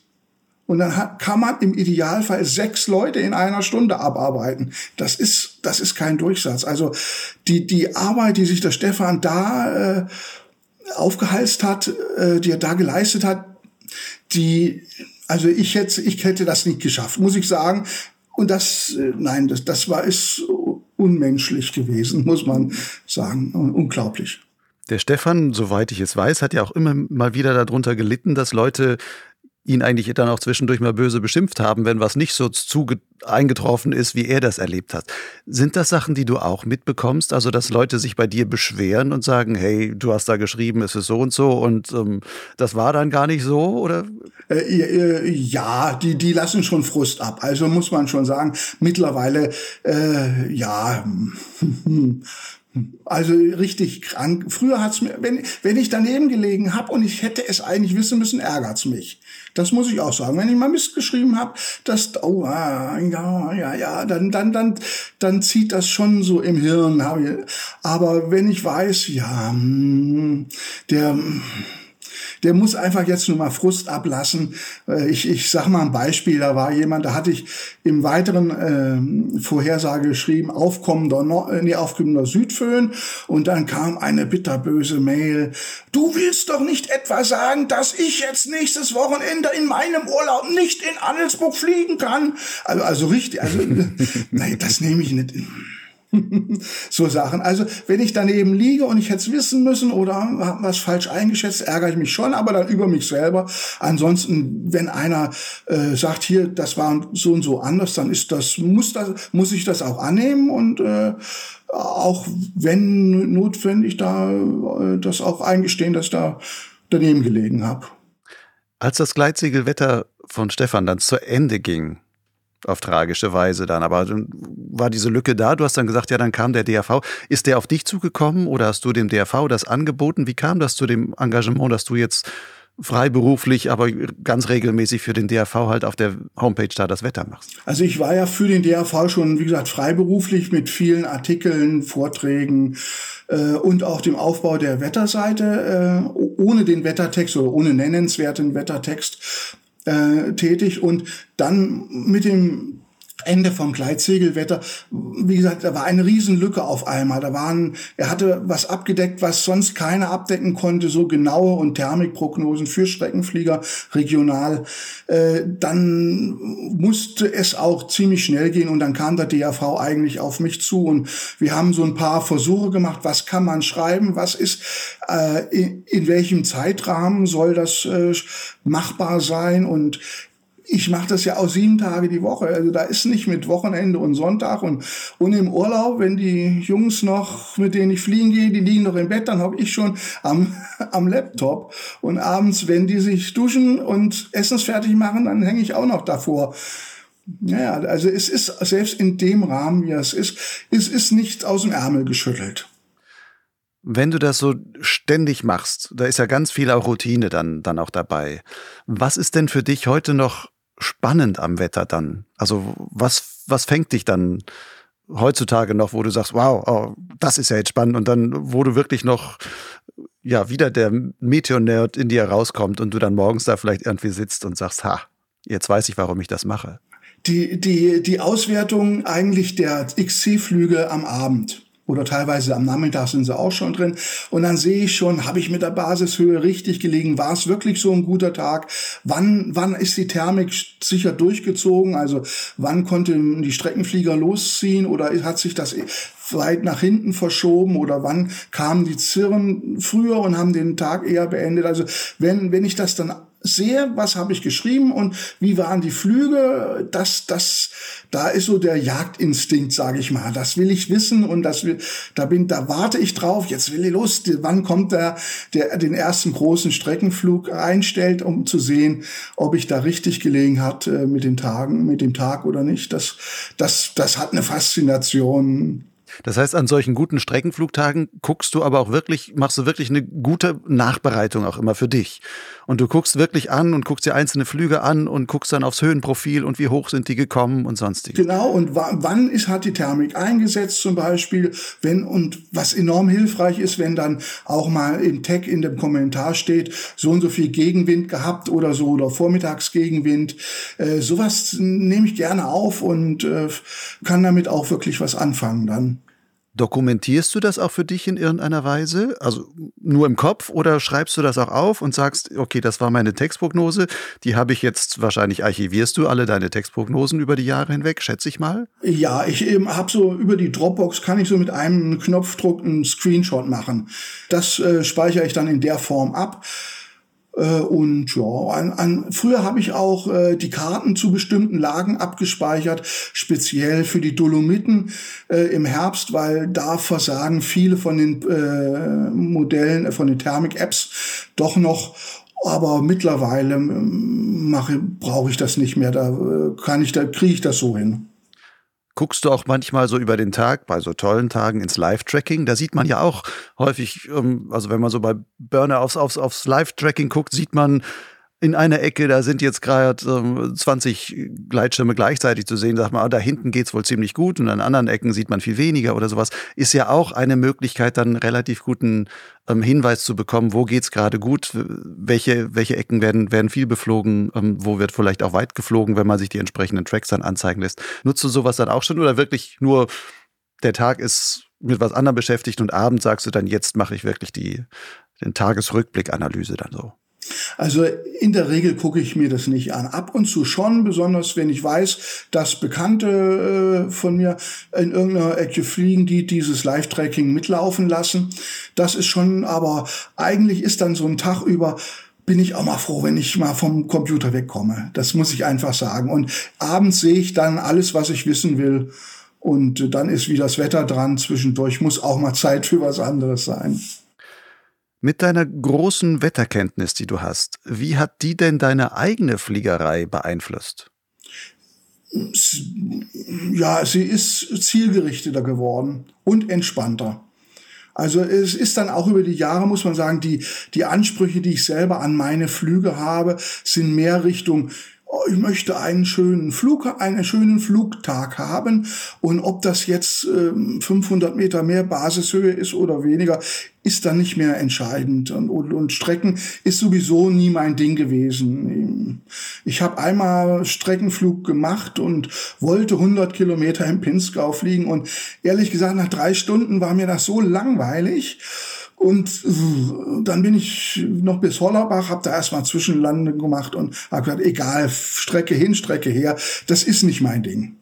Speaker 1: Und dann hat, kann man im Idealfall sechs Leute in einer Stunde abarbeiten. Das ist, das ist kein Durchsatz. Also die, die Arbeit, die sich der Stefan da äh, aufgehalst hat, äh, die er da geleistet hat, die, also ich hätte, ich hätte das nicht geschafft, muss ich sagen. Und das, äh, nein, das, das war, ist unmenschlich gewesen, muss man sagen. Unglaublich.
Speaker 2: Der Stefan, soweit ich es weiß, hat ja auch immer mal wieder darunter gelitten, dass Leute ihn eigentlich dann auch zwischendurch mal böse beschimpft haben, wenn was nicht so zuge eingetroffen ist, wie er das erlebt hat. Sind das Sachen, die du auch mitbekommst? Also, dass Leute sich bei dir beschweren und sagen, hey, du hast da geschrieben, es ist so und so und ähm, das war dann gar nicht so, oder?
Speaker 1: Äh, ja, die, die lassen schon Frust ab. Also muss man schon sagen, mittlerweile, äh, ja, Also richtig krank. Früher hat's mir, wenn, wenn ich daneben gelegen habe und ich hätte es eigentlich wissen müssen, ärgert's mich. Das muss ich auch sagen. Wenn ich mal Mist geschrieben habe, das, oh, ah, ja, ja, ja, dann, dann, dann, dann zieht das schon so im Hirn. Aber wenn ich weiß, ja, hm, der, der muss einfach jetzt nur mal Frust ablassen. Äh, ich, ich sag mal ein Beispiel, da war jemand, da hatte ich im weiteren äh, Vorhersage geschrieben, aufkommender, no äh, nee, aufkommender Südföhn und dann kam eine bitterböse Mail. Du willst doch nicht etwa sagen, dass ich jetzt nächstes Wochenende in meinem Urlaub nicht in Annelsburg fliegen kann? Also, also richtig, also, nein, das nehme ich nicht. so Sachen. Also wenn ich daneben liege und ich hätte es wissen müssen oder habe was falsch eingeschätzt, ärgere ich mich schon, aber dann über mich selber. Ansonsten, wenn einer äh, sagt, hier, das war so und so anders, dann ist das, muss das, muss ich das auch annehmen und äh, auch wenn notwendig da äh, das auch eingestehen, dass da daneben gelegen habe.
Speaker 2: Als das Gleitsegelwetter von Stefan dann zu Ende ging, auf tragische Weise dann. Aber war diese Lücke da. Du hast dann gesagt, ja, dann kam der DAV. Ist der auf dich zugekommen oder hast du dem DAV das angeboten? Wie kam das zu dem Engagement, dass du jetzt freiberuflich, aber ganz regelmäßig für den DAV halt auf der Homepage da das Wetter machst.
Speaker 1: Also ich war ja für den DAV schon, wie gesagt, freiberuflich mit vielen Artikeln, Vorträgen äh, und auch dem Aufbau der Wetterseite, äh, ohne den Wettertext oder ohne nennenswerten Wettertext äh, tätig und dann mit dem Ende vom Gleitsegelwetter. Wie gesagt, da war eine Riesenlücke auf einmal. Da waren, er hatte was abgedeckt, was sonst keiner abdecken konnte, so genaue und Thermikprognosen für Streckenflieger regional. Äh, dann musste es auch ziemlich schnell gehen und dann kam der DAV eigentlich auf mich zu und wir haben so ein paar Versuche gemacht, was kann man schreiben, was ist, äh, in, in welchem Zeitrahmen soll das äh, machbar sein und ich mache das ja auch sieben Tage die Woche. Also da ist nicht mit Wochenende und Sonntag und, und im Urlaub, wenn die Jungs noch, mit denen ich fliegen gehe, die liegen noch im Bett, dann hocke ich schon am, am Laptop. Und abends, wenn die sich duschen und Essensfertig machen, dann hänge ich auch noch davor. Naja, also es ist selbst in dem Rahmen, wie es ist, es ist nicht aus dem Ärmel geschüttelt.
Speaker 2: Wenn du das so ständig machst, da ist ja ganz viel auch Routine dann, dann auch dabei. Was ist denn für dich heute noch spannend am Wetter dann? Also was, was fängt dich dann heutzutage noch, wo du sagst, wow, oh, das ist ja jetzt spannend und dann, wo du wirklich noch, ja, wieder der Meteor-Nerd in dir rauskommt und du dann morgens da vielleicht irgendwie sitzt und sagst, ha, jetzt weiß ich, warum ich das mache.
Speaker 1: Die, die, die Auswertung eigentlich der XC-Flüge am Abend oder teilweise am Nachmittag sind sie auch schon drin. Und dann sehe ich schon, habe ich mit der Basishöhe richtig gelegen? War es wirklich so ein guter Tag? Wann, wann ist die Thermik sicher durchgezogen? Also wann konnten die Streckenflieger losziehen oder hat sich das weit nach hinten verschoben oder wann kamen die Zirren früher und haben den Tag eher beendet? Also wenn, wenn ich das dann sehe, was habe ich geschrieben und wie waren die Flüge, das, das, da ist so der Jagdinstinkt, sage ich mal. Das will ich wissen und das will, da bin, da warte ich drauf. Jetzt will ich los. Wann kommt der, der den ersten großen Streckenflug einstellt, um zu sehen, ob ich da richtig gelegen hat äh, mit den Tagen, mit dem Tag oder nicht. Das, das, das hat eine Faszination.
Speaker 2: Das heißt, an solchen guten Streckenflugtagen guckst du aber auch wirklich, machst du wirklich eine gute Nachbereitung auch immer für dich. Und du guckst wirklich an und guckst dir einzelne Flüge an und guckst dann aufs Höhenprofil und wie hoch sind die gekommen und sonstiges.
Speaker 1: Genau, und wann ist, hat die Thermik eingesetzt zum Beispiel, wenn, und was enorm hilfreich ist, wenn dann auch mal im Tag in dem Kommentar steht, so und so viel Gegenwind gehabt oder so, oder Vormittagsgegenwind. Äh, sowas nehme ich gerne auf und äh, kann damit auch wirklich was anfangen dann.
Speaker 2: Dokumentierst du das auch für dich in irgendeiner Weise? Also nur im Kopf oder schreibst du das auch auf und sagst, okay, das war meine Textprognose, die habe ich jetzt, wahrscheinlich archivierst du alle deine Textprognosen über die Jahre hinweg, schätze ich mal?
Speaker 1: Ja, ich eben habe so über die Dropbox, kann ich so mit einem Knopfdruck einen Screenshot machen. Das äh, speichere ich dann in der Form ab. Äh, und ja, an, an, früher habe ich auch äh, die Karten zu bestimmten Lagen abgespeichert, speziell für die Dolomiten äh, im Herbst, weil da versagen viele von den äh, Modellen, äh, von den Thermik-Apps doch noch. Aber mittlerweile ähm, mache, brauche ich das nicht mehr. Da äh, kann ich, da kriege ich das so hin.
Speaker 2: Guckst du auch manchmal so über den Tag, bei so tollen Tagen ins Live-Tracking? Da sieht man ja auch häufig, ähm, also wenn man so bei Burner aufs, aufs, aufs Live-Tracking guckt, sieht man in einer Ecke, da sind jetzt gerade ähm, 20 Gleitschirme gleichzeitig zu sehen, sagt man, ah, da hinten geht's wohl ziemlich gut und an anderen Ecken sieht man viel weniger oder sowas, ist ja auch eine Möglichkeit, dann relativ guten ähm, Hinweis zu bekommen, wo geht's gerade gut, welche, welche Ecken werden, werden viel beflogen, ähm, wo wird vielleicht auch weit geflogen, wenn man sich die entsprechenden Tracks dann anzeigen lässt. Nutzt du sowas dann auch schon oder wirklich nur der Tag ist mit was anderem beschäftigt und abends sagst du dann, jetzt mache ich wirklich die, den Tagesrückblick-Analyse dann so?
Speaker 1: Also in der Regel gucke ich mir das nicht an. Ab und zu schon, besonders wenn ich weiß, dass Bekannte äh, von mir in irgendeiner Ecke fliegen, die dieses Live-Tracking mitlaufen lassen. Das ist schon, aber eigentlich ist dann so ein Tag über bin ich auch mal froh, wenn ich mal vom Computer wegkomme. Das muss ich einfach sagen. Und abends sehe ich dann alles, was ich wissen will. Und dann ist wie das Wetter dran. Zwischendurch muss auch mal Zeit für was anderes sein.
Speaker 2: Mit deiner großen Wetterkenntnis, die du hast, wie hat die denn deine eigene Fliegerei beeinflusst?
Speaker 1: ja, sie ist zielgerichteter geworden und entspannter. Also es ist dann auch über die Jahre, muss man sagen, die, die Ansprüche, die ich selber an meine Flüge habe, sind mehr Richtung ich möchte einen schönen Flug, einen schönen Flugtag haben. Und ob das jetzt äh, 500 Meter mehr Basishöhe ist oder weniger, ist dann nicht mehr entscheidend. Und, und, und Strecken ist sowieso nie mein Ding gewesen. Ich habe einmal Streckenflug gemacht und wollte 100 Kilometer im Pinzgau fliegen. Und ehrlich gesagt, nach drei Stunden war mir das so langweilig. Und äh, dann bin ich noch bis Hollerbach, habe da erstmal Zwischenlande gemacht und habe gesagt, egal, Strecke hin, Strecke her, das ist nicht mein Ding.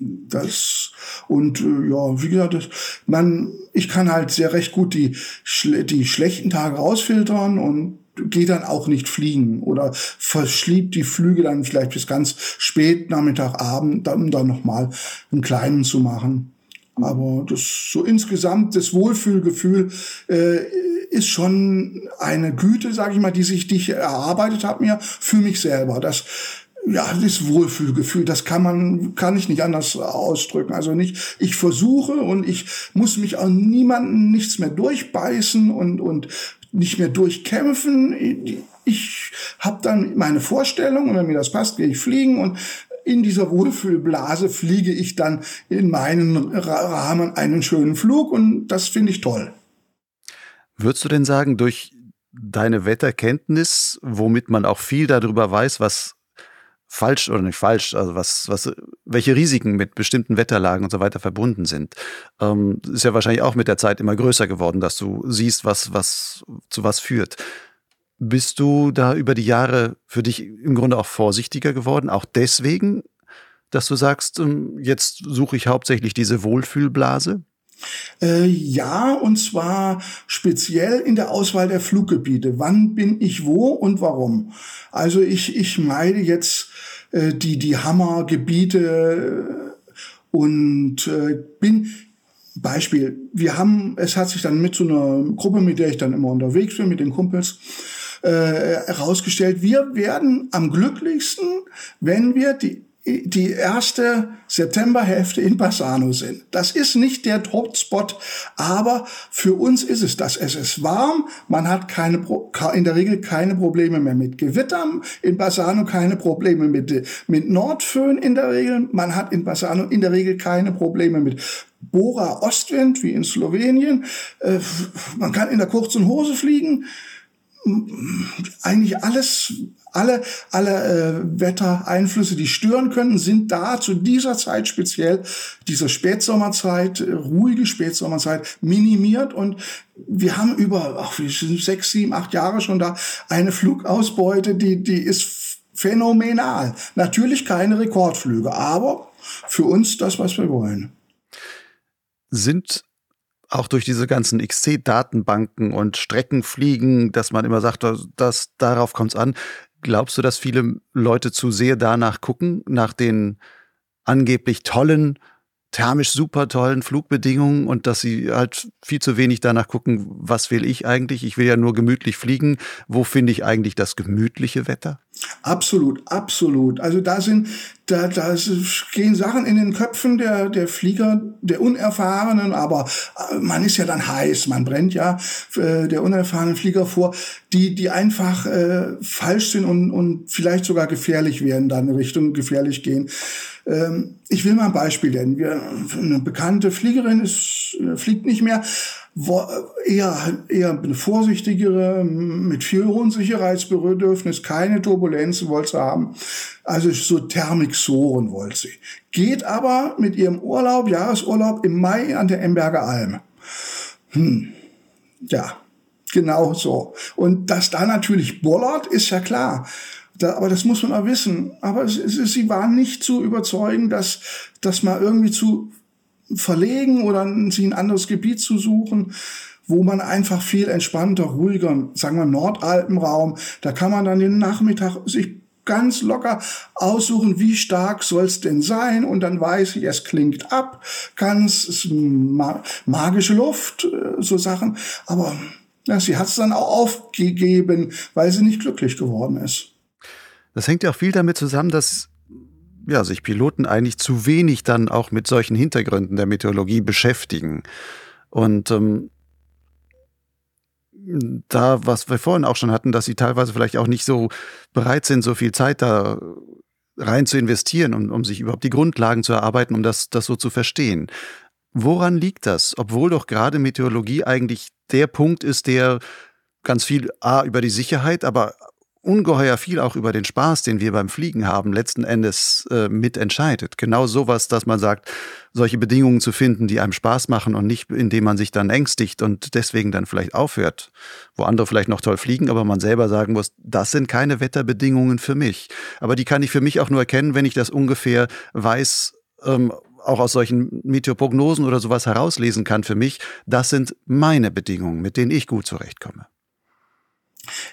Speaker 1: Das und äh, ja, wie gesagt, man, ich kann halt sehr recht gut die die schlechten Tage rausfiltern und gehe dann auch nicht fliegen oder verschliebt die Flüge dann vielleicht bis ganz spät Nachmittag, Abend, um dann noch mal einen kleinen zu machen. Aber das so insgesamt das Wohlfühlgefühl äh, ist schon eine Güte, sage ich mal, die sich die ich erarbeitet habe mir für mich selber. Das ja, das Wohlfühlgefühl, das kann man, kann ich nicht anders ausdrücken. Also nicht, ich versuche und ich muss mich an niemanden nichts mehr durchbeißen und, und nicht mehr durchkämpfen. Ich habe dann meine Vorstellung und wenn mir das passt, gehe ich fliegen und in dieser Wohlfühlblase fliege ich dann in meinen Rahmen einen schönen Flug und das finde ich toll.
Speaker 2: Würdest du denn sagen, durch deine Wetterkenntnis, womit man auch viel darüber weiß, was falsch oder nicht falsch, also was, was, welche Risiken mit bestimmten Wetterlagen und so weiter verbunden sind, ähm, ist ja wahrscheinlich auch mit der Zeit immer größer geworden, dass du siehst, was, was zu was führt. Bist du da über die Jahre für dich im Grunde auch vorsichtiger geworden? Auch deswegen, dass du sagst, ähm, jetzt suche ich hauptsächlich diese Wohlfühlblase?
Speaker 1: Äh, ja, und zwar speziell in der Auswahl der Fluggebiete. Wann bin ich wo und warum? Also ich, ich meide jetzt äh, die, die Hammergebiete äh, und äh, bin Beispiel, wir haben, es hat sich dann mit so einer Gruppe, mit der ich dann immer unterwegs bin, mit den Kumpels, äh, herausgestellt, wir werden am glücklichsten, wenn wir die die erste Septemberhälfte in Bassano sind. Das ist nicht der Hotspot, aber für uns ist es das. Es ist warm, man hat keine, in der Regel keine Probleme mehr mit Gewittern, in Bassano keine Probleme mit, mit Nordföhn in der Regel, man hat in Bassano in der Regel keine Probleme mit Bora Ostwind wie in Slowenien, äh, man kann in der kurzen Hose fliegen, eigentlich alles, alle, alle äh, Wettereinflüsse, die stören könnten, sind da zu dieser Zeit speziell, dieser Spätsommerzeit, äh, ruhige Spätsommerzeit, minimiert und wir haben über, ach, wir sind sechs, sieben, acht Jahre schon da, eine Flugausbeute, die, die ist phänomenal. Natürlich keine Rekordflüge, aber für uns das, was wir wollen.
Speaker 2: Sind auch durch diese ganzen XC-Datenbanken und Streckenfliegen, dass man immer sagt, dass, darauf kommt es an. Glaubst du, dass viele Leute zu sehr danach gucken, nach den angeblich tollen thermisch super tollen Flugbedingungen und dass sie halt viel zu wenig danach gucken, was will ich eigentlich? Ich will ja nur gemütlich fliegen. Wo finde ich eigentlich das gemütliche Wetter?
Speaker 1: Absolut, absolut. Also da sind, da, da gehen Sachen in den Köpfen der, der Flieger, der Unerfahrenen, aber äh, man ist ja dann heiß, man brennt ja äh, der unerfahrenen Flieger vor, die, die einfach äh, falsch sind und, und vielleicht sogar gefährlich werden, da in Richtung gefährlich gehen. Ähm, ich will mal ein Beispiel nennen. Wir, eine bekannte Fliegerin ist, äh, fliegt nicht mehr, eher, eher eine vorsichtigere, mit viel Unsicherheitsbedürfnis, keine Turbulenzen wollte sie haben. Also so Thermixoren wollte sie. Geht aber mit ihrem Urlaub, Jahresurlaub im Mai an der Emberger Alm. Hm. Ja, genau so. Und dass da natürlich bollert, ist ja klar. Da, aber das muss man auch wissen. Aber es, es, sie waren nicht zu überzeugen, dass, dass man irgendwie zu verlegen oder sich ein anderes Gebiet zu suchen, wo man einfach viel entspannter, ruhiger, sagen wir Nordalpenraum, da kann man dann den Nachmittag sich ganz locker aussuchen, wie stark soll es denn sein und dann weiß ich, es klingt ab, ganz magische Luft, äh, so Sachen, aber ja, sie hat es dann auch aufgegeben, weil sie nicht glücklich geworden ist.
Speaker 2: Das hängt ja auch viel damit zusammen, dass ja, sich Piloten eigentlich zu wenig dann auch mit solchen Hintergründen der Meteorologie beschäftigen. Und ähm, da, was wir vorhin auch schon hatten, dass sie teilweise vielleicht auch nicht so bereit sind, so viel Zeit da rein zu investieren, um, um sich überhaupt die Grundlagen zu erarbeiten, um das, das so zu verstehen. Woran liegt das? Obwohl doch gerade Meteorologie eigentlich der Punkt ist, der ganz viel A über die Sicherheit, aber ungeheuer viel auch über den Spaß, den wir beim Fliegen haben, letzten Endes äh, mitentscheidet. Genau sowas, dass man sagt, solche Bedingungen zu finden, die einem Spaß machen und nicht, indem man sich dann ängstigt und deswegen dann vielleicht aufhört, wo andere vielleicht noch toll fliegen, aber man selber sagen muss, das sind keine Wetterbedingungen für mich. Aber die kann ich für mich auch nur erkennen, wenn ich das ungefähr weiß, ähm, auch aus solchen Meteorprognosen oder sowas herauslesen kann für mich, das sind meine Bedingungen, mit denen ich gut zurechtkomme.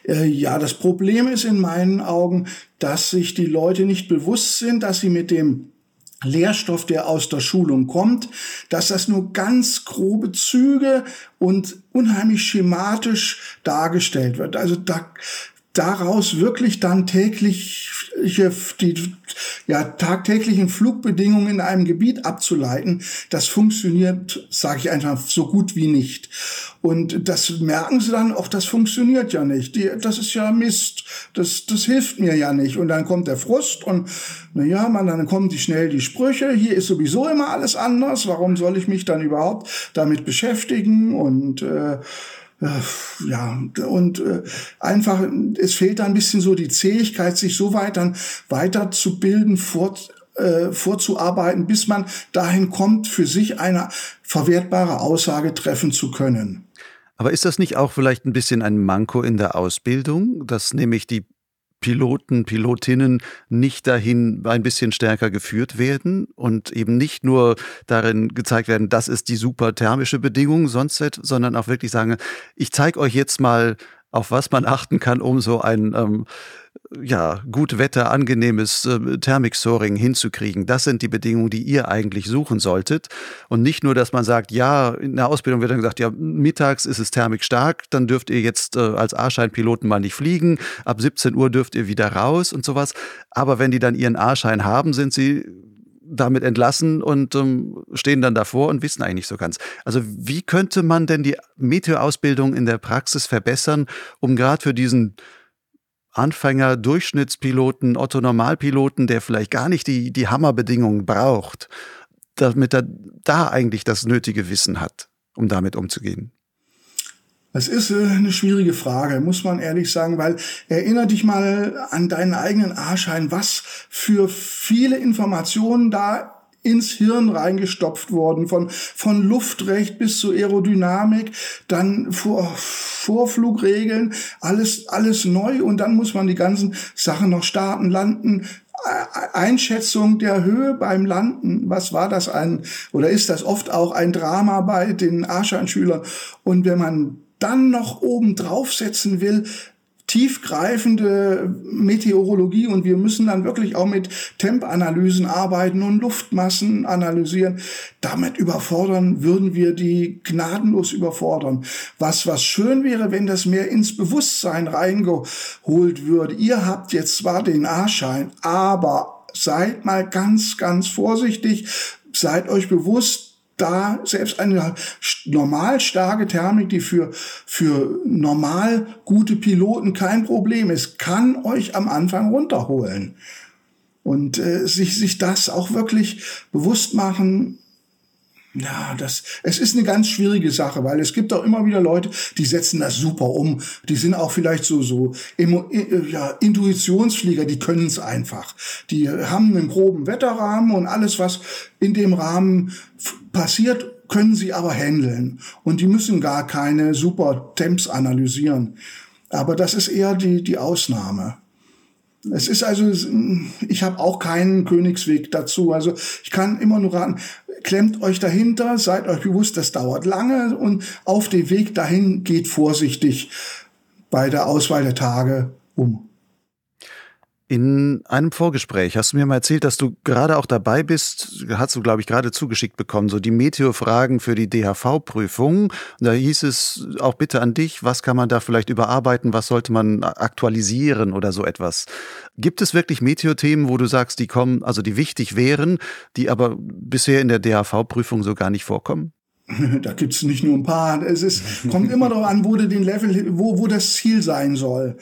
Speaker 1: Äh, ja, das Problem ist in meinen Augen, dass sich die Leute nicht bewusst sind, dass sie mit dem Lehrstoff, der aus der Schulung kommt, dass das nur ganz grobe Züge und unheimlich schematisch dargestellt wird. Also da daraus wirklich dann täglich die ja, tagtäglichen Flugbedingungen in einem Gebiet abzuleiten, das funktioniert, sage ich einfach, so gut wie nicht. Und das merken sie dann, auch das funktioniert ja nicht. Die, das ist ja Mist. Das, das hilft mir ja nicht. Und dann kommt der Frust und na ja, man, dann kommen die schnell die Sprüche. Hier ist sowieso immer alles anders. Warum soll ich mich dann überhaupt damit beschäftigen? Und äh, ja, und äh, einfach, es fehlt da ein bisschen so die Zähigkeit, sich so weit dann weiterzubilden, fort, äh, vorzuarbeiten, bis man dahin kommt, für sich eine verwertbare Aussage treffen zu können.
Speaker 2: Aber ist das nicht auch vielleicht ein bisschen ein Manko in der Ausbildung, dass nämlich die Piloten, Pilotinnen nicht dahin ein bisschen stärker geführt werden und eben nicht nur darin gezeigt werden, das ist die super thermische Bedingung, sonst, sondern auch wirklich sagen, ich zeige euch jetzt mal, auf was man achten kann, um so ein ähm, ja, gut Wetter, angenehmes äh, Thermik-Soaring hinzukriegen. Das sind die Bedingungen, die ihr eigentlich suchen solltet. Und nicht nur, dass man sagt, ja, in der Ausbildung wird dann gesagt, ja, mittags ist es thermik stark, dann dürft ihr jetzt äh, als A-Schein-Piloten mal nicht fliegen, ab 17 Uhr dürft ihr wieder raus und sowas. Aber wenn die dann ihren A-Schein haben, sind sie damit entlassen und ähm, stehen dann davor und wissen eigentlich nicht so ganz. Also wie könnte man denn die Meteoausbildung in der Praxis verbessern, um gerade für diesen Anfänger, Durchschnittspiloten, Otto Normalpiloten, der vielleicht gar nicht die, die Hammerbedingungen braucht, damit er da eigentlich das nötige Wissen hat, um damit umzugehen?
Speaker 1: Das ist äh, eine schwierige Frage, muss man ehrlich sagen, weil erinnere dich mal an deinen eigenen A-Schein, was für viele Informationen da ins Hirn reingestopft worden, von, von Luftrecht bis zur Aerodynamik, dann vor, Vorflugregeln, alles, alles neu und dann muss man die ganzen Sachen noch starten, landen, Einschätzung der Höhe beim Landen, was war das ein, oder ist das oft auch ein Drama bei den A-Schein-Schülern? Und wenn man dann noch oben draufsetzen will, tiefgreifende Meteorologie und wir müssen dann wirklich auch mit Tempanalysen arbeiten und Luftmassen analysieren. Damit überfordern würden wir die gnadenlos überfordern. Was, was schön wäre, wenn das mehr ins Bewusstsein reingeholt würde. Ihr habt jetzt zwar den A-Schein, aber seid mal ganz, ganz vorsichtig. Seid euch bewusst, da selbst eine normal starke Thermik, die für, für normal gute Piloten kein Problem ist, kann euch am Anfang runterholen. Und äh, sich, sich das auch wirklich bewusst machen, ja, das, es ist eine ganz schwierige Sache, weil es gibt auch immer wieder Leute, die setzen das super um. Die sind auch vielleicht so, so, ja, Intuitionsflieger, die können es einfach. Die haben einen groben Wetterrahmen und alles, was in dem Rahmen passiert, können sie aber handeln. Und die müssen gar keine super Temps analysieren. Aber das ist eher die, die Ausnahme. Es ist also, ich habe auch keinen Königsweg dazu. Also ich kann immer nur raten, klemmt euch dahinter, seid euch bewusst, das dauert lange und auf dem Weg dahin geht vorsichtig bei der Auswahl der Tage um.
Speaker 2: In einem Vorgespräch hast du mir mal erzählt, dass du gerade auch dabei bist, hast du, glaube ich, gerade zugeschickt bekommen, so die Meteorfragen für die DHV-Prüfung. Da hieß es auch bitte an dich, was kann man da vielleicht überarbeiten, was sollte man aktualisieren oder so etwas. Gibt es wirklich Meteor-Themen, wo du sagst, die kommen, also die wichtig wären, die aber bisher in der DHV-Prüfung so gar nicht vorkommen?
Speaker 1: Da gibt's nicht nur ein paar. Es ist, kommt immer darauf an, wo du den Level, wo, wo das Ziel sein soll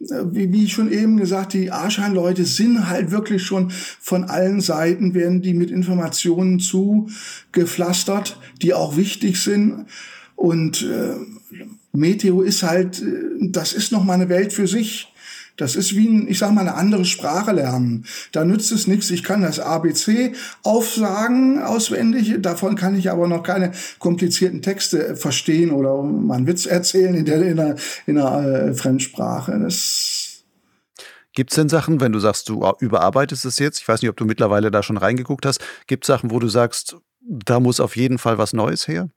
Speaker 1: wie, wie schon eben gesagt, die A-Schein-Leute sind halt wirklich schon von allen Seiten, werden die mit Informationen zugepflastert, die auch wichtig sind. Und äh, Meteo ist halt, äh, das ist noch mal eine Welt für sich. Das ist wie, ein, ich sage mal, eine andere Sprache lernen. Da nützt es nichts. Ich kann das ABC aufsagen auswendig. Davon kann ich aber noch keine komplizierten Texte verstehen oder mal einen Witz erzählen in der, in einer, in einer äh, Fremdsprache. Das
Speaker 2: Gibt es denn Sachen, wenn du sagst, du überarbeitest es jetzt, ich weiß nicht, ob du mittlerweile da schon reingeguckt hast, gibt es Sachen, wo du sagst, da muss auf jeden Fall was Neues her?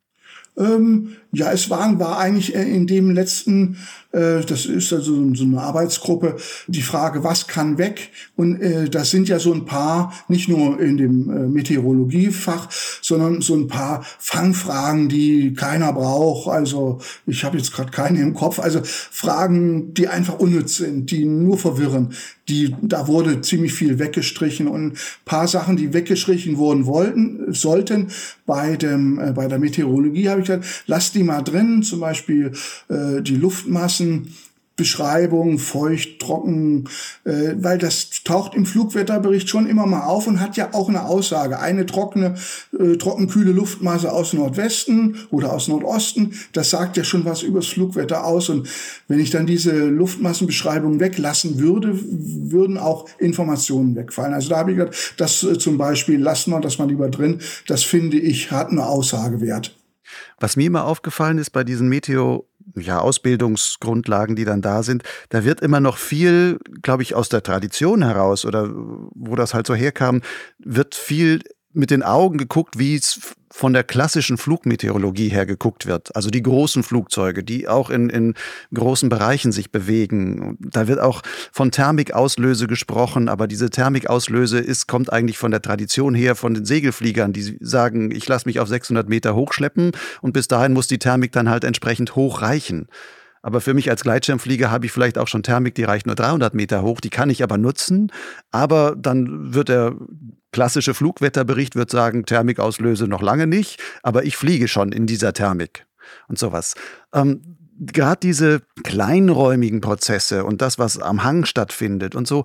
Speaker 1: Ähm, ja, es war, war eigentlich äh, in dem letzten, äh, das ist also so eine Arbeitsgruppe, die Frage, was kann weg? Und äh, das sind ja so ein paar, nicht nur in dem äh, Meteorologiefach, sondern so ein paar Fangfragen, die keiner braucht. Also ich habe jetzt gerade keine im Kopf. Also Fragen, die einfach unnütz sind, die nur verwirren. Die, da wurde ziemlich viel weggestrichen und paar Sachen, die weggestrichen wurden wollten, sollten bei dem äh, bei der Meteorologie habe ich gesagt, lasst die mal drin, zum Beispiel äh, die Luftmassen, Beschreibung, feucht, trocken, äh, weil das taucht im Flugwetterbericht schon immer mal auf und hat ja auch eine Aussage. Eine trockene, äh, trockenkühle Luftmasse aus Nordwesten oder aus Nordosten, das sagt ja schon was übers Flugwetter aus. Und wenn ich dann diese Luftmassenbeschreibung weglassen würde, würden auch Informationen wegfallen. Also da habe ich gesagt, das äh, zum Beispiel, lassen wir das mal lieber drin. Das finde ich, hat eine Aussagewert.
Speaker 2: Was mir immer aufgefallen ist bei diesen Meteo ja, Ausbildungsgrundlagen, die dann da sind, da wird immer noch viel, glaube ich, aus der Tradition heraus oder wo das halt so herkam, wird viel mit den Augen geguckt, wie es von der klassischen Flugmeteorologie her geguckt wird. Also die großen Flugzeuge, die auch in, in großen Bereichen sich bewegen. Da wird auch von Thermikauslöse gesprochen, aber diese Thermikauslöse ist, kommt eigentlich von der Tradition her von den Segelfliegern, die sagen, ich lasse mich auf 600 Meter hochschleppen und bis dahin muss die Thermik dann halt entsprechend hoch reichen. Aber für mich als Gleitschirmflieger habe ich vielleicht auch schon Thermik, die reicht nur 300 Meter hoch, die kann ich aber nutzen. Aber dann wird der klassische Flugwetterbericht wird sagen, Thermikauslöse noch lange nicht, aber ich fliege schon in dieser Thermik und sowas. Ähm, Gerade diese kleinräumigen Prozesse und das, was am Hang stattfindet und so,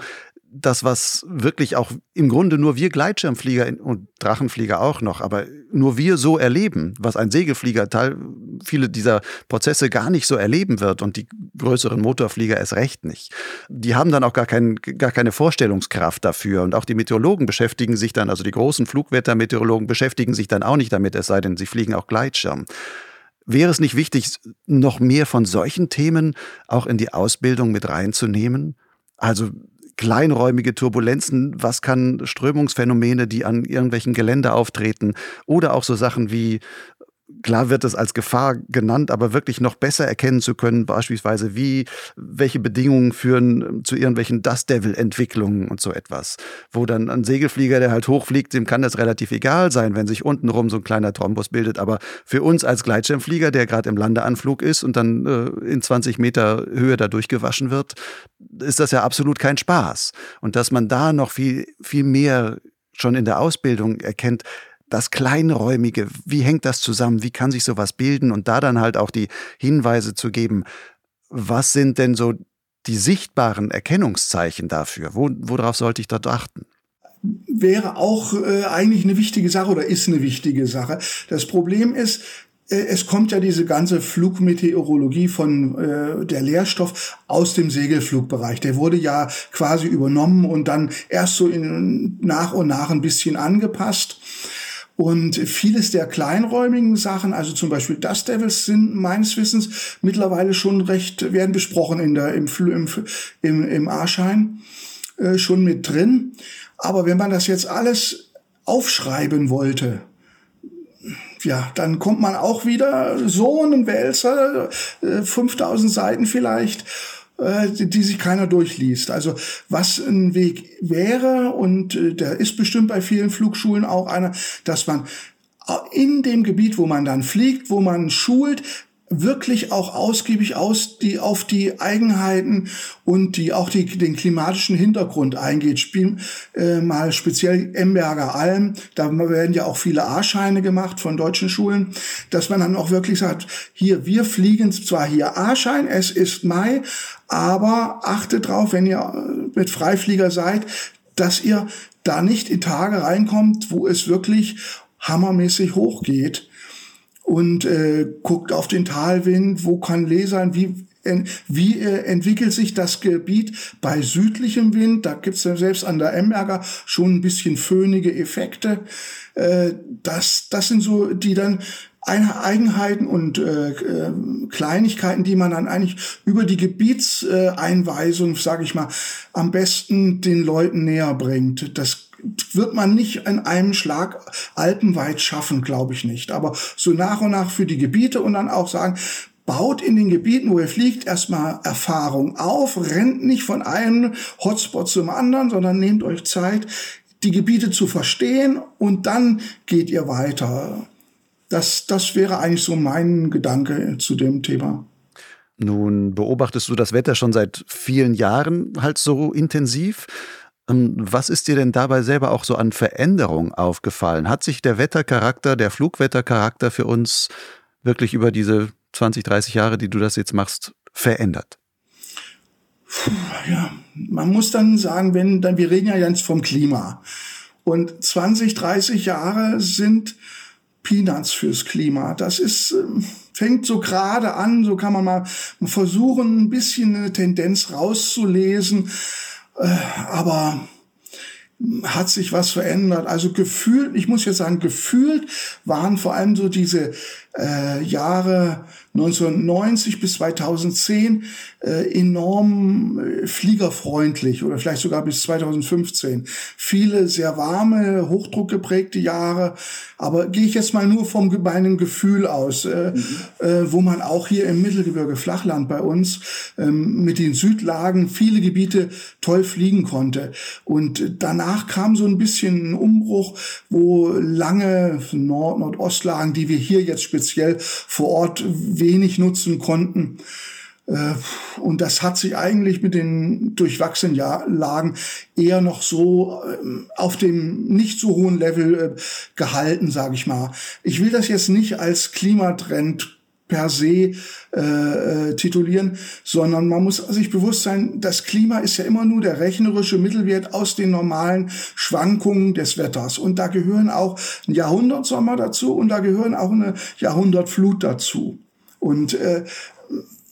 Speaker 2: das, was wirklich auch im Grunde nur wir Gleitschirmflieger und Drachenflieger auch noch, aber nur wir so erleben, was ein Segelflieger Teil, viele dieser Prozesse gar nicht so erleben wird und die größeren Motorflieger erst recht nicht. Die haben dann auch gar, kein, gar keine Vorstellungskraft dafür und auch die Meteorologen beschäftigen sich dann, also die großen Flugwettermeteorologen beschäftigen sich dann auch nicht damit, es sei denn, sie fliegen auch Gleitschirm. Wäre es nicht wichtig, noch mehr von solchen Themen auch in die Ausbildung mit reinzunehmen? Also kleinräumige Turbulenzen, was kann Strömungsphänomene, die an irgendwelchen Gelände auftreten oder auch so Sachen wie klar wird es als Gefahr genannt, aber wirklich noch besser erkennen zu können, beispielsweise wie, welche Bedingungen führen zu irgendwelchen Dust Devil Entwicklungen und so etwas. Wo dann ein Segelflieger, der halt hochfliegt, dem kann das relativ egal sein, wenn sich untenrum so ein kleiner Thrombus bildet. Aber für uns als Gleitschirmflieger, der gerade im Landeanflug ist und dann äh, in 20 Meter Höhe da durchgewaschen wird, ist das ja absolut kein Spaß. Und dass man da noch viel, viel mehr schon in der Ausbildung erkennt, das Kleinräumige, wie hängt das zusammen, wie kann sich sowas bilden und da dann halt auch die Hinweise zu geben, was sind denn so die sichtbaren Erkennungszeichen dafür? Wo, worauf sollte ich dort achten?
Speaker 1: Wäre auch äh, eigentlich eine wichtige Sache oder ist eine wichtige Sache. Das Problem ist, äh, es kommt ja diese ganze Flugmeteorologie von äh, der Lehrstoff aus dem Segelflugbereich. Der wurde ja quasi übernommen und dann erst so in, nach und nach ein bisschen angepasst. Und vieles der kleinräumigen Sachen, also zum Beispiel Dust Devils, sind meines Wissens mittlerweile schon recht, werden besprochen in der, im, im, im, im A-Schein, äh, schon mit drin. Aber wenn man das jetzt alles aufschreiben wollte, ja, dann kommt man auch wieder so einen Wälzer, äh, 5000 Seiten vielleicht. Äh, die sich keiner durchliest. Also was ein Weg wäre, und äh, der ist bestimmt bei vielen Flugschulen auch einer, dass man in dem Gebiet, wo man dann fliegt, wo man schult, wirklich auch ausgiebig aus die auf die Eigenheiten und die auch die, den klimatischen Hintergrund eingeht. Spiel äh, mal speziell Emberger Alm, da werden ja auch viele A-Scheine gemacht von deutschen Schulen, dass man dann auch wirklich sagt, hier wir fliegen zwar hier A-Schein, es ist Mai, aber achtet drauf, wenn ihr äh, mit Freiflieger seid, dass ihr da nicht in Tage reinkommt, wo es wirklich hammermäßig hochgeht und äh, guckt auf den Talwind, wo kann Lesern, wie wie äh, entwickelt sich das Gebiet bei südlichem Wind? Da gibt's ja selbst an der Emberger schon ein bisschen föhnige Effekte. Äh, das, das sind so die dann Eigenheiten und äh, äh, Kleinigkeiten, die man dann eigentlich über die Gebietseinweisung, sage ich mal, am besten den Leuten näher bringt. Das wird man nicht in einem Schlag alpenweit schaffen, glaube ich nicht. Aber so nach und nach für die Gebiete und dann auch sagen, baut in den Gebieten, wo ihr fliegt, erstmal Erfahrung auf, rennt nicht von einem Hotspot zum anderen, sondern nehmt euch Zeit, die Gebiete zu verstehen und dann geht ihr weiter. Das, das wäre eigentlich so mein Gedanke zu dem Thema.
Speaker 2: Nun beobachtest du das Wetter schon seit vielen Jahren halt so intensiv. Ähm, was ist dir denn dabei selber auch so an Veränderung aufgefallen? Hat sich der Wettercharakter, der Flugwettercharakter für uns wirklich über diese 20, 30 Jahre, die du das jetzt machst, verändert?
Speaker 1: Ja, man muss dann sagen, wenn, dann, wir reden ja jetzt vom Klima. Und 20, 30 Jahre sind Peanuts fürs Klima. Das ist, ähm, fängt so gerade an, so kann man mal versuchen, ein bisschen eine Tendenz rauszulesen. Äh, aber hat sich was verändert. Also gefühlt, ich muss jetzt sagen, gefühlt waren vor allem so diese äh, Jahre 1990 bis 2010 äh, enorm äh, fliegerfreundlich oder vielleicht sogar bis 2015. Viele sehr warme, hochdruckgeprägte Jahre, aber gehe ich jetzt mal nur vom meinem Gefühl aus, äh, mhm. äh, wo man auch hier im Mittelgebirge Flachland bei uns ähm, mit den Südlagen viele Gebiete toll fliegen konnte. Und danach kam so ein bisschen ein Umbruch, wo lange Nord- Nordostlagen, die wir hier jetzt speziell vor Ort wenig nutzen konnten. Äh, und das hat sich eigentlich mit den durchwachsenen Lagen eher noch so ähm, auf dem nicht so hohen Level äh, gehalten, sage ich mal. Ich will das jetzt nicht als Klimatrend per se äh, äh, titulieren, sondern man muss sich bewusst sein, das Klima ist ja immer nur der rechnerische Mittelwert aus den normalen Schwankungen des Wetters. Und da gehören auch ein Jahrhundertsommer dazu und da gehören auch eine Jahrhundertflut dazu. Und äh,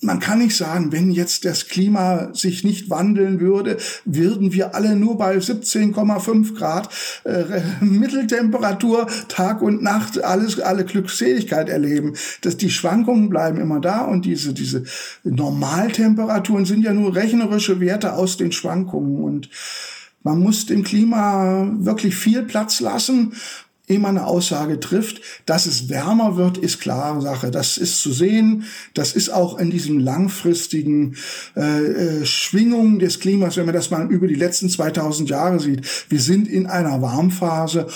Speaker 1: man kann nicht sagen, wenn jetzt das Klima sich nicht wandeln würde, würden wir alle nur bei 17,5 Grad äh, Mitteltemperatur Tag und Nacht alles alle Glückseligkeit erleben. Dass die Schwankungen bleiben immer da und diese diese Normaltemperaturen sind ja nur rechnerische Werte aus den Schwankungen und man muss dem Klima wirklich viel Platz lassen man eine Aussage trifft. Dass es wärmer wird, ist klare Sache. Das ist zu sehen. Das ist auch in diesem langfristigen äh, äh, Schwingung des Klimas, wenn man das mal über die letzten 2000 Jahre sieht. Wir sind in einer Warmphase.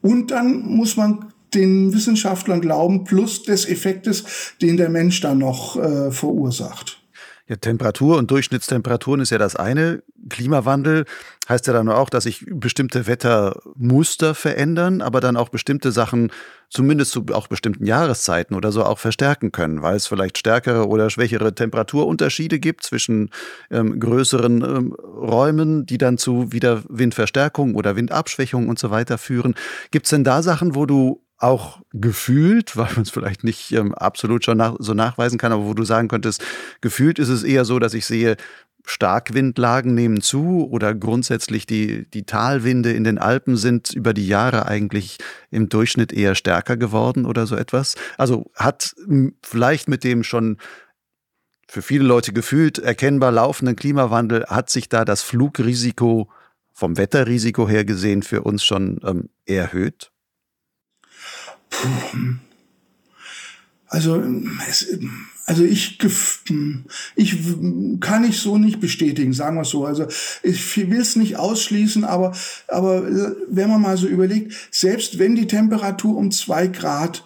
Speaker 1: Und dann muss man den Wissenschaftlern glauben, plus des Effektes, den der Mensch dann noch äh, verursacht.
Speaker 2: Ja, Temperatur und Durchschnittstemperaturen ist ja das eine. Klimawandel heißt ja dann auch, dass sich bestimmte Wettermuster verändern, aber dann auch bestimmte Sachen, zumindest zu auch bestimmten Jahreszeiten oder so, auch verstärken können, weil es vielleicht stärkere oder schwächere Temperaturunterschiede gibt zwischen ähm, größeren ähm, Räumen, die dann zu wieder Windverstärkung oder Windabschwächung und so weiter führen. Gibt es denn da Sachen, wo du auch gefühlt, weil man es vielleicht nicht ähm, absolut schon nach, so nachweisen kann, aber wo du sagen könntest, gefühlt ist es eher so, dass ich sehe, Starkwindlagen nehmen zu oder grundsätzlich die, die Talwinde in den Alpen sind über die Jahre eigentlich im Durchschnitt eher stärker geworden oder so etwas. Also hat vielleicht mit dem schon für viele Leute gefühlt erkennbar laufenden Klimawandel, hat sich da das Flugrisiko vom Wetterrisiko her gesehen für uns schon ähm, erhöht?
Speaker 1: Also es, Also ich, ich kann ich so nicht bestätigen, sagen wir es so. Also ich will es nicht ausschließen, aber, aber wenn man mal so überlegt, selbst wenn die Temperatur um zwei Grad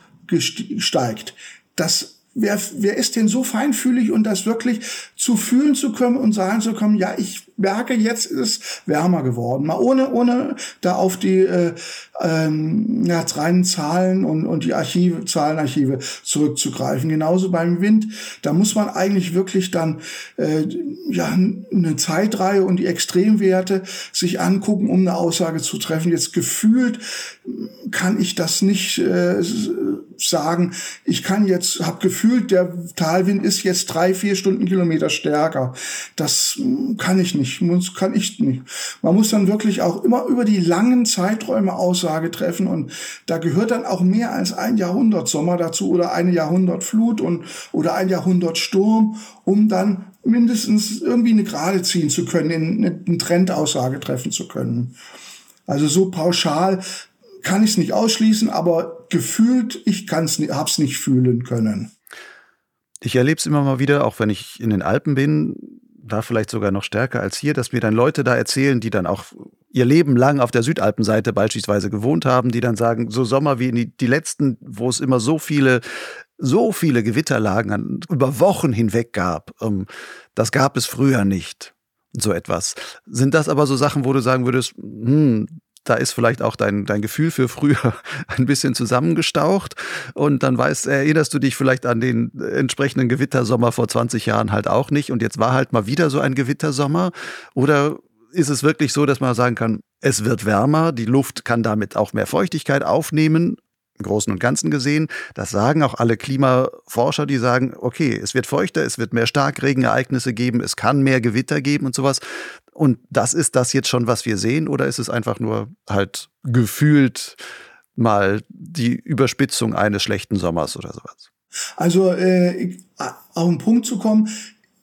Speaker 1: steigt, das Wer, wer ist denn so feinfühlig und das wirklich zu fühlen zu können und sagen zu können, ja, ich merke, jetzt ist es wärmer geworden. Mal ohne, ohne da auf die äh, ähm, ja, reinen Zahlen und, und die Archive, Zahlenarchive zurückzugreifen. Genauso beim Wind, da muss man eigentlich wirklich dann äh, ja eine Zeitreihe und die Extremwerte sich angucken, um eine Aussage zu treffen. Jetzt gefühlt kann ich das nicht äh, sagen. Ich kann jetzt, habe gefühlt, der Talwind ist jetzt drei, vier Stundenkilometer stärker. Das kann ich nicht, muss, kann ich nicht. Man muss dann wirklich auch immer über die langen Zeiträume Aussage treffen und da gehört dann auch mehr als ein Jahrhundert Sommer dazu oder eine Jahrhundert Flut und oder ein Jahrhundert Sturm, um dann mindestens irgendwie eine Gerade ziehen zu können, eine Trendaussage treffen zu können. Also so pauschal kann ich es nicht ausschließen, aber gefühlt, ich kann's, hab's nicht fühlen können.
Speaker 2: Ich erlebe es immer mal wieder, auch wenn ich in den Alpen bin, da vielleicht sogar noch stärker als hier, dass mir dann Leute da erzählen, die dann auch ihr Leben lang auf der Südalpenseite beispielsweise gewohnt haben, die dann sagen, so Sommer wie die, die letzten, wo es immer so viele, so viele Gewitterlagen an, über Wochen hinweg gab, ähm, das gab es früher nicht. So etwas. Sind das aber so Sachen, wo du sagen würdest, hm, da ist vielleicht auch dein, dein Gefühl für früher ein bisschen zusammengestaucht und dann weißt, erinnerst du dich vielleicht an den entsprechenden Gewittersommer vor 20 Jahren halt auch nicht und jetzt war halt mal wieder so ein Gewittersommer oder ist es wirklich so, dass man sagen kann, es wird wärmer, die Luft kann damit auch mehr Feuchtigkeit aufnehmen im Großen und Ganzen gesehen. Das sagen auch alle Klimaforscher, die sagen, okay, es wird feuchter, es wird mehr Starkregenereignisse geben, es kann mehr Gewitter geben und sowas. Und das ist das jetzt schon, was wir sehen, oder ist es einfach nur halt gefühlt mal die Überspitzung eines schlechten Sommers oder sowas?
Speaker 1: Also äh, auf den Punkt zu kommen,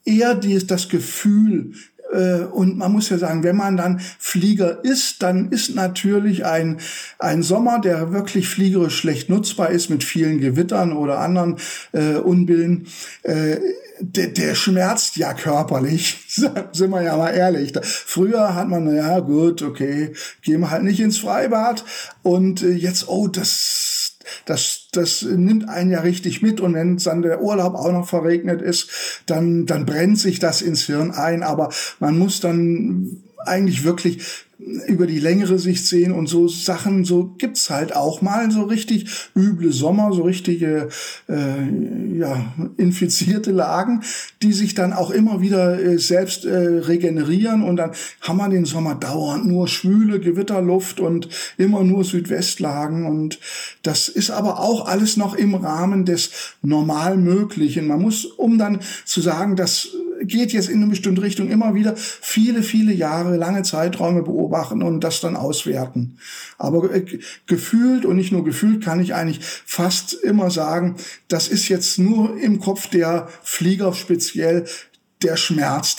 Speaker 1: eher das Gefühl, und man muss ja sagen, wenn man dann Flieger ist, dann ist natürlich ein, ein Sommer, der wirklich fliegerisch schlecht nutzbar ist mit vielen Gewittern oder anderen äh, Unbillen, äh, der, der schmerzt ja körperlich, sind wir ja mal ehrlich. Früher hat man, ja gut, okay, gehen wir halt nicht ins Freibad und äh, jetzt, oh, das das, das nimmt einen ja richtig mit. Und wenn dann der Urlaub auch noch verregnet ist, dann, dann brennt sich das ins Hirn ein, aber man muss dann eigentlich wirklich über die längere Sicht sehen. Und so Sachen, so gibt's halt auch mal so richtig üble Sommer, so richtige äh, ja, infizierte Lagen, die sich dann auch immer wieder äh, selbst äh, regenerieren. Und dann haben wir den Sommer dauernd nur schwüle Gewitterluft und immer nur Südwestlagen. Und das ist aber auch alles noch im Rahmen des normal Möglichen. Man muss, um dann zu sagen, dass geht jetzt in eine bestimmte Richtung immer wieder viele, viele Jahre, lange Zeiträume beobachten und das dann auswerten. Aber äh, gefühlt und nicht nur gefühlt kann ich eigentlich fast immer sagen, das ist jetzt nur im Kopf der Flieger speziell der Schmerz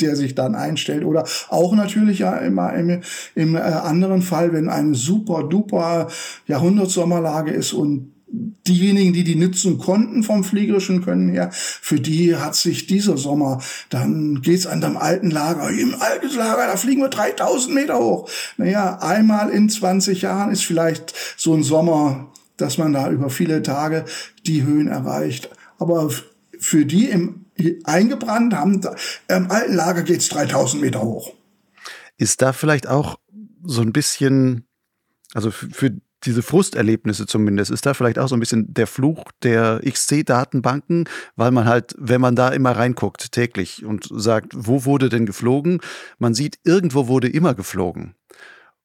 Speaker 1: der sich dann einstellt. Oder auch natürlich ja immer im, im äh, anderen Fall, wenn eine super duper Jahrhundertsommerlage ist und diejenigen, die die nützen konnten vom fliegerischen Können her, für die hat sich dieser Sommer, dann geht's an dem alten Lager, im alten Lager, da fliegen wir 3000 Meter hoch. Naja, einmal in 20 Jahren ist vielleicht so ein Sommer, dass man da über viele Tage die Höhen erreicht. Aber für die im eingebrannt haben, im alten Lager geht's 3000 Meter hoch.
Speaker 2: Ist da vielleicht auch so ein bisschen, also für diese Frusterlebnisse zumindest, ist da vielleicht auch so ein bisschen der Fluch der XC-Datenbanken, weil man halt, wenn man da immer reinguckt täglich und sagt, wo wurde denn geflogen, man sieht, irgendwo wurde immer geflogen.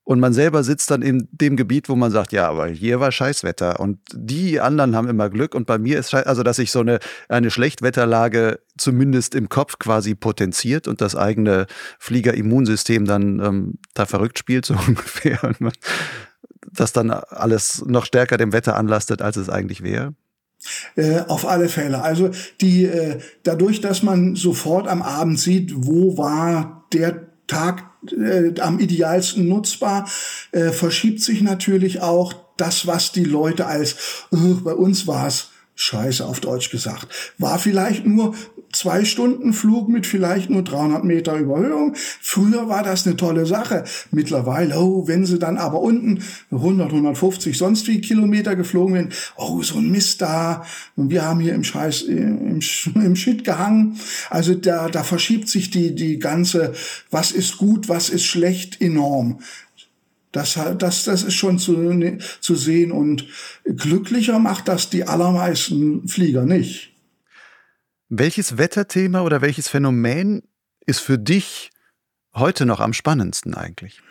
Speaker 2: Und man selber sitzt dann in dem Gebiet, wo man sagt, ja, aber hier war Scheißwetter und die anderen haben immer Glück und bei mir ist Scheiß, also dass sich so eine, eine Schlechtwetterlage zumindest im Kopf quasi potenziert und das eigene Fliegerimmunsystem dann ähm, da verrückt spielt, so ungefähr. Und man, das dann alles noch stärker dem Wetter anlastet, als es eigentlich wäre?
Speaker 1: Äh, auf alle Fälle. Also die äh, dadurch, dass man sofort am Abend sieht, wo war der Tag äh, am idealsten nutzbar, äh, verschiebt sich natürlich auch das, was die Leute als äh, bei uns war's Scheiße auf Deutsch gesagt. War vielleicht nur zwei Stunden Flug mit vielleicht nur 300 Meter Überhöhung. Früher war das eine tolle Sache. Mittlerweile, oh, wenn sie dann aber unten 100, 150, sonst wie Kilometer geflogen werden, oh, so ein Mist da. Und wir haben hier im Scheiß, im, im Shit gehangen. Also da, da verschiebt sich die, die ganze, was ist gut, was ist schlecht, enorm. Das, das, das ist schon zu, zu sehen und glücklicher macht das die allermeisten Flieger nicht.
Speaker 2: Welches Wetterthema oder welches Phänomen ist für dich heute noch am spannendsten eigentlich?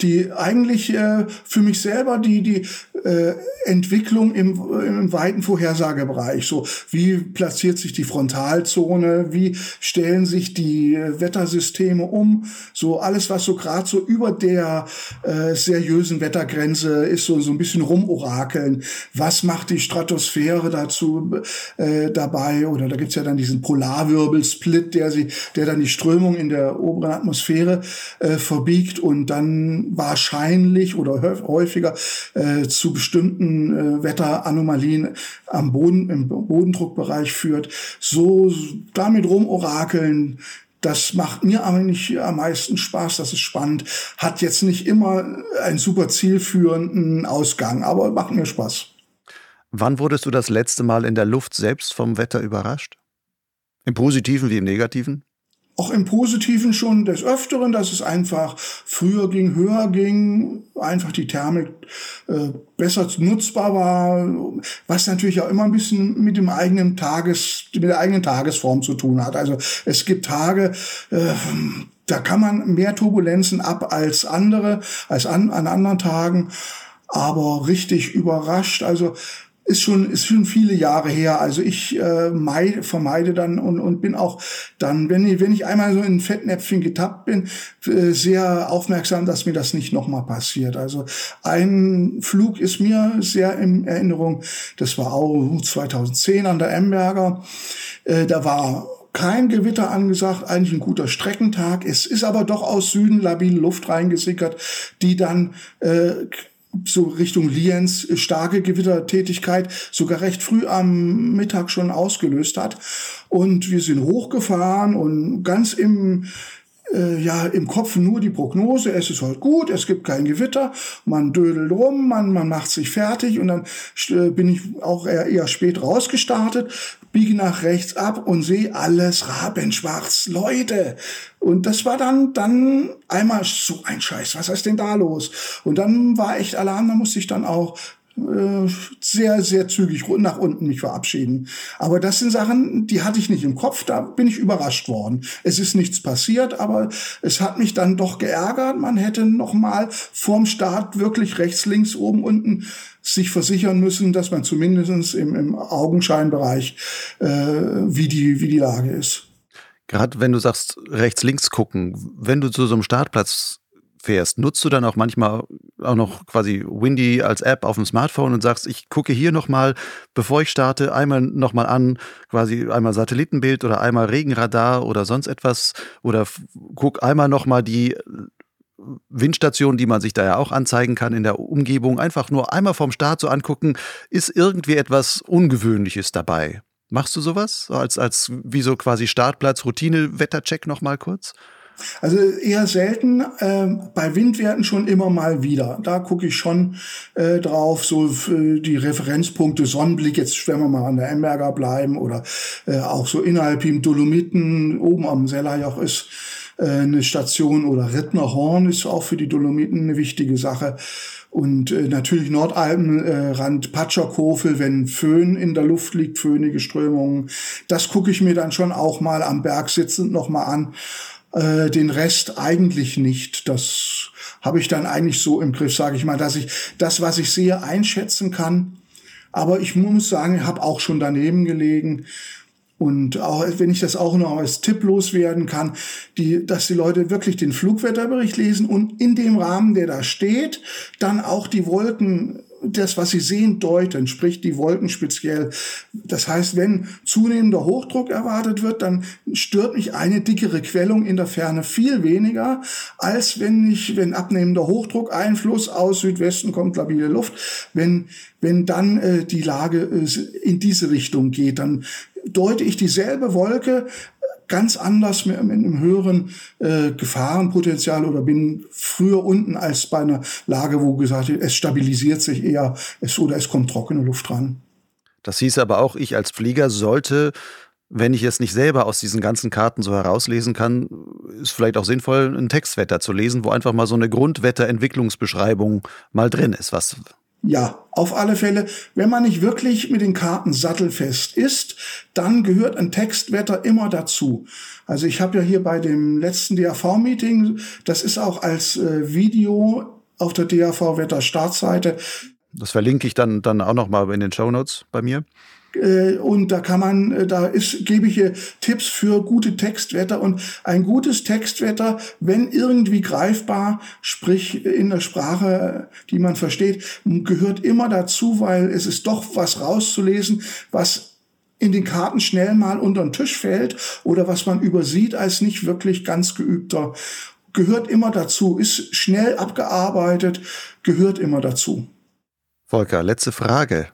Speaker 1: Die eigentlich äh, für mich selber die die äh, Entwicklung im, im weiten Vorhersagebereich. So wie platziert sich die Frontalzone, wie stellen sich die äh, Wettersysteme um, so alles was so gerade so über der äh, seriösen Wettergrenze ist, so so ein bisschen rumorakeln. Was macht die Stratosphäre dazu äh, dabei? Oder da gibt's ja dann diesen Polarwirbelsplit, der sie, der dann die Strömung in der oberen Atmosphäre äh, verbiegt und dann wahrscheinlich oder häufiger äh, zu bestimmten äh, Wetteranomalien am Boden, im Bodendruckbereich führt. So damit rumorakeln, das macht mir eigentlich am meisten Spaß, das ist spannend. Hat jetzt nicht immer einen super zielführenden Ausgang, aber macht mir Spaß.
Speaker 2: Wann wurdest du das letzte Mal in der Luft selbst vom Wetter überrascht? Im Positiven wie im Negativen?
Speaker 1: Auch im Positiven schon des Öfteren, dass es einfach früher ging, höher ging, einfach die Thermik äh, besser nutzbar war, was natürlich auch immer ein bisschen mit dem eigenen Tages, mit der eigenen Tagesform zu tun hat. Also es gibt Tage, äh, da kann man mehr Turbulenzen ab als andere, als an, an anderen Tagen, aber richtig überrascht. Also ist schon, ist schon viele Jahre her. Also ich äh, meide, vermeide dann und, und bin auch dann, wenn ich, wenn ich einmal so in Fettnäpfchen getappt bin, äh, sehr aufmerksam, dass mir das nicht nochmal passiert. Also ein Flug ist mir sehr in Erinnerung. Das war auch 2010 an der Emberger. Äh, da war kein Gewitter angesagt, eigentlich ein guter Streckentag. Es ist aber doch aus Süden labile Luft reingesickert, die dann äh, so Richtung Lienz starke Gewittertätigkeit sogar recht früh am Mittag schon ausgelöst hat. Und wir sind hochgefahren und ganz im äh, ja im Kopf nur die Prognose, es ist heute gut, es gibt kein Gewitter, man dödelt rum, man, man macht sich fertig und dann äh, bin ich auch eher, eher spät rausgestartet, biege nach rechts ab und sehe alles rabenschwarz, Leute. Und das war dann, dann einmal so ein Scheiß, was ist denn da los? Und dann war echt Alarm, da musste ich dann auch äh, sehr, sehr zügig nach unten mich verabschieden. Aber das sind Sachen, die hatte ich nicht im Kopf, da bin ich überrascht worden. Es ist nichts passiert, aber es hat mich dann doch geärgert. Man hätte noch mal vorm Start wirklich rechts, links, oben, unten sich versichern müssen, dass man zumindest im, im Augenscheinbereich, äh, wie, die, wie die Lage ist.
Speaker 2: Gerade wenn du sagst, rechts, links gucken, wenn du zu so einem Startplatz fährst, nutzt du dann auch manchmal auch noch quasi Windy als App auf dem Smartphone und sagst, ich gucke hier nochmal, bevor ich starte, einmal nochmal an, quasi einmal Satellitenbild oder einmal Regenradar oder sonst etwas oder guck einmal nochmal die Windstation, die man sich da ja auch anzeigen kann in der Umgebung, einfach nur einmal vom Start so angucken, ist irgendwie etwas Ungewöhnliches dabei. Machst du sowas? Als, als wie so quasi Startplatz, Routine, Wettercheck nochmal kurz?
Speaker 1: Also eher selten, äh, bei Windwerten schon immer mal wieder. Da gucke ich schon äh, drauf, so die Referenzpunkte Sonnenblick, jetzt wenn wir mal an der Emberger bleiben oder äh, auch so innerhalb im Dolomiten, oben am Sellerjoch ist äh, eine Station oder Rittnerhorn ist auch für die Dolomiten eine wichtige Sache. Und äh, natürlich Nordalpenrand, äh, Patscherkofel, wenn Föhn in der Luft liegt, föhnige Strömungen. Das gucke ich mir dann schon auch mal am Berg sitzend nochmal an. Äh, den Rest eigentlich nicht. Das habe ich dann eigentlich so im Griff, sage ich mal, dass ich das, was ich sehe, einschätzen kann. Aber ich muss sagen, ich habe auch schon daneben gelegen. Und auch wenn ich das auch noch als Tipp loswerden kann, die, dass die Leute wirklich den Flugwetterbericht lesen und in dem Rahmen, der da steht, dann auch die Wolken das, was Sie sehen, deuten, sprich die Wolken speziell. Das heißt, wenn zunehmender Hochdruck erwartet wird, dann stört mich eine dickere Quellung in der Ferne viel weniger, als wenn ich, wenn abnehmender Hochdruckeinfluss aus Südwesten kommt labile Luft, wenn, wenn dann äh, die Lage äh, in diese Richtung geht, dann deute ich dieselbe Wolke ganz anders mit, einem höheren äh, Gefahrenpotenzial oder bin früher unten als bei einer Lage, wo gesagt wird, es stabilisiert sich eher es, oder es kommt trockene Luft dran.
Speaker 2: Das hieß aber auch, ich als Flieger sollte wenn ich es nicht selber aus diesen ganzen Karten so herauslesen kann, ist vielleicht auch sinnvoll, ein Textwetter zu lesen, wo einfach mal so eine Grundwetterentwicklungsbeschreibung mal drin ist. Was,
Speaker 1: ja, auf alle Fälle. Wenn man nicht wirklich mit den Karten sattelfest ist, dann gehört ein Textwetter immer dazu. Also ich habe ja hier bei dem letzten DAV-Meeting, das ist auch als äh, Video auf der DAV-Wetter-Startseite.
Speaker 2: Das verlinke ich dann, dann auch noch mal in den Show Notes bei mir.
Speaker 1: Äh, und da kann man, äh, da ist, gebe ich hier Tipps für gute Textwetter und ein gutes Textwetter, wenn irgendwie greifbar, sprich in der Sprache, die man versteht, gehört immer dazu, weil es ist doch was rauszulesen, was in den Karten schnell mal unter den Tisch fällt oder was man übersieht als nicht wirklich ganz geübter. Gehört immer dazu, ist schnell abgearbeitet, gehört immer dazu.
Speaker 2: Volker, letzte Frage.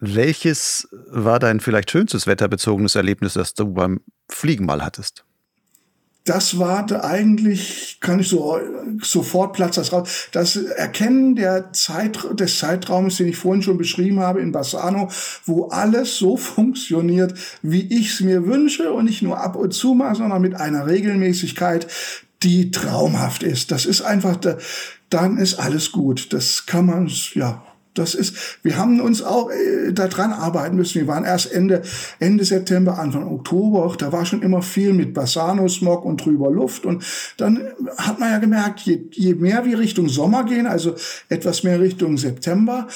Speaker 2: Welches war dein vielleicht schönstes wetterbezogenes Erlebnis, das du beim Fliegen mal hattest?
Speaker 1: das war eigentlich, kann ich so sofort Platz das raus. Das Erkennen der Zeit, des Zeitraums, den ich vorhin schon beschrieben habe in Bassano, wo alles so funktioniert, wie ich es mir wünsche und nicht nur ab und zu mal, sondern mit einer Regelmäßigkeit, die traumhaft ist. Das ist einfach, dann ist alles gut. Das kann man, ja, das ist, wir haben uns auch äh, daran arbeiten müssen. Wir waren erst Ende, Ende September, Anfang Oktober. Da war schon immer viel mit Bassano-Smog und trüber Luft. Und dann hat man ja gemerkt, je, je mehr wir Richtung Sommer gehen, also etwas mehr Richtung September,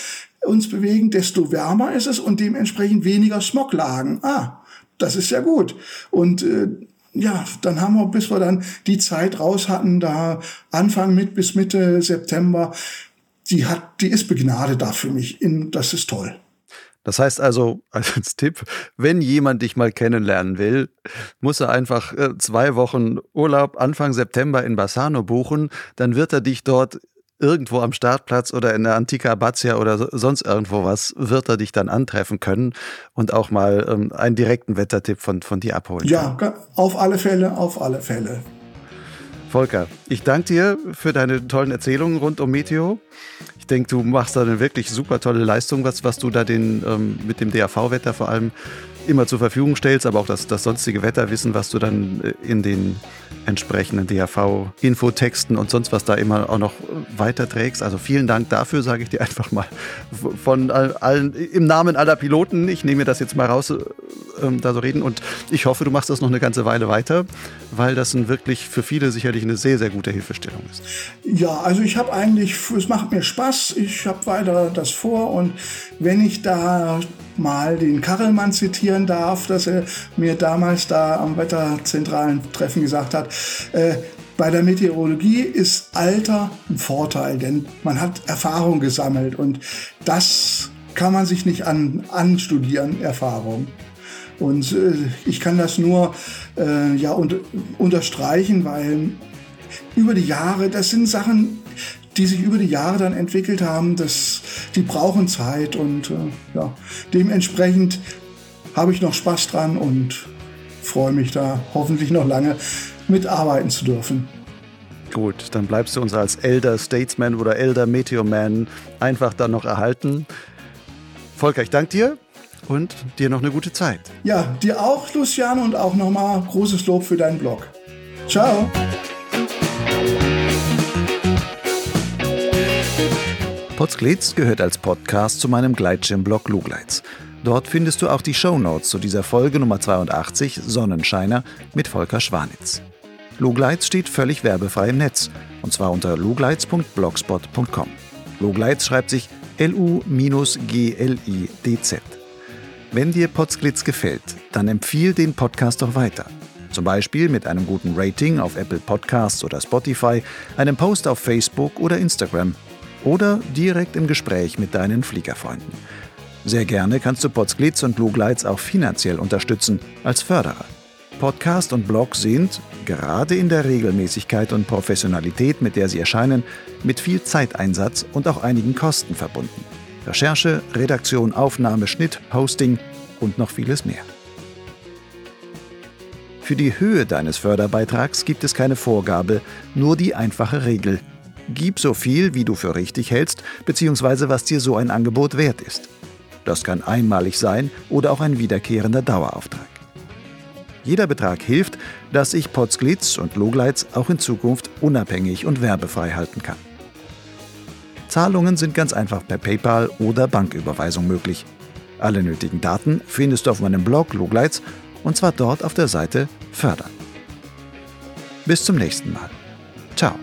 Speaker 1: uns bewegen, desto wärmer ist es und dementsprechend weniger Smoglagen. Ah, das ist ja gut. Und äh, ja, dann haben wir, bis wir dann die Zeit raus hatten, da Anfang mit bis Mitte September, die hat, die ist begnadet da für mich. In, das ist toll.
Speaker 2: Das heißt also, als Tipp, wenn jemand dich mal kennenlernen will, muss er einfach äh, zwei Wochen Urlaub Anfang September in Bassano buchen, dann wird er dich dort irgendwo am Startplatz oder in der Antica Abbazia oder sonst irgendwo was, wird er dich dann antreffen können und auch mal ähm, einen direkten Wettertipp von, von dir abholen.
Speaker 1: Ja, auf alle Fälle, auf alle Fälle.
Speaker 2: Volker, ich danke dir für deine tollen Erzählungen rund um Meteo. Ich denke, du machst da eine wirklich super tolle Leistung, was, was du da den, ähm, mit dem DAV-Wetter vor allem immer zur Verfügung stellst, aber auch das, das sonstige Wetterwissen, was du dann äh, in den entsprechenden DAV-Infotexten und sonst was da immer auch noch weiterträgst. Also vielen Dank dafür, sage ich dir einfach mal von allen, im Namen aller Piloten. Ich nehme mir das jetzt mal raus, äh, ähm, da so reden und ich hoffe, du machst das noch eine ganze Weile weiter, weil das ein wirklich für viele sicherlich eine sehr, sehr gute Hilfestellung ist.
Speaker 1: Ja, also ich habe eigentlich, es macht mir Spaß, ich habe weiter das vor und wenn ich da mal den Karelmann zitieren darf, dass er mir damals da am Wetterzentralen Treffen gesagt hat, äh, bei der Meteorologie ist Alter ein Vorteil, denn man hat Erfahrung gesammelt und das kann man sich nicht an, anstudieren, Erfahrung. Und äh, ich kann das nur äh, ja, und, unterstreichen, weil über die Jahre, das sind Sachen, die sich über die Jahre dann entwickelt haben, das, die brauchen Zeit und äh, ja, dementsprechend habe ich noch Spaß dran und freue mich da hoffentlich noch lange mitarbeiten zu dürfen.
Speaker 2: Gut, dann bleibst du uns als Elder Statesman oder Elder Meteorman einfach dann noch erhalten. Volker, ich danke dir und dir noch eine gute Zeit.
Speaker 1: Ja, dir auch, Luciane, und auch nochmal großes Lob für deinen Blog. Ciao.
Speaker 2: Potsglitz gehört als Podcast zu meinem Gleitschirmblog Lugleitz. Dort findest du auch die Shownotes zu dieser Folge Nummer 82 Sonnenscheiner mit Volker Schwanitz. Lugleitz steht völlig werbefrei im Netz und zwar unter lugleitz.blogspot.com. Lugleitz schreibt sich L-U-G-L-I-D-Z. Wenn dir Potsglitz gefällt, dann empfiehl den Podcast doch weiter. Zum Beispiel mit einem guten Rating auf Apple Podcasts oder Spotify, einem Post auf Facebook oder Instagram oder direkt im Gespräch mit deinen Fliegerfreunden. Sehr gerne kannst du Potsglitz und Lugleitz auch finanziell unterstützen als Förderer. Podcast und Blog sind, gerade in der Regelmäßigkeit und Professionalität, mit der sie erscheinen, mit viel Zeiteinsatz und auch einigen Kosten verbunden. Recherche, Redaktion, Aufnahme, Schnitt, Hosting und noch vieles mehr. Für die Höhe deines Förderbeitrags gibt es keine Vorgabe, nur die einfache Regel. Gib so viel, wie du für richtig hältst, bzw. was dir so ein Angebot wert ist. Das kann einmalig sein oder auch ein wiederkehrender Dauerauftrag. Jeder Betrag hilft, dass ich Potsglitz und Logleitz auch in Zukunft unabhängig und werbefrei halten kann. Zahlungen sind ganz einfach per PayPal oder Banküberweisung möglich. Alle nötigen Daten findest du auf meinem Blog Logleitz und zwar dort auf der Seite Fördern. Bis zum nächsten Mal. Ciao.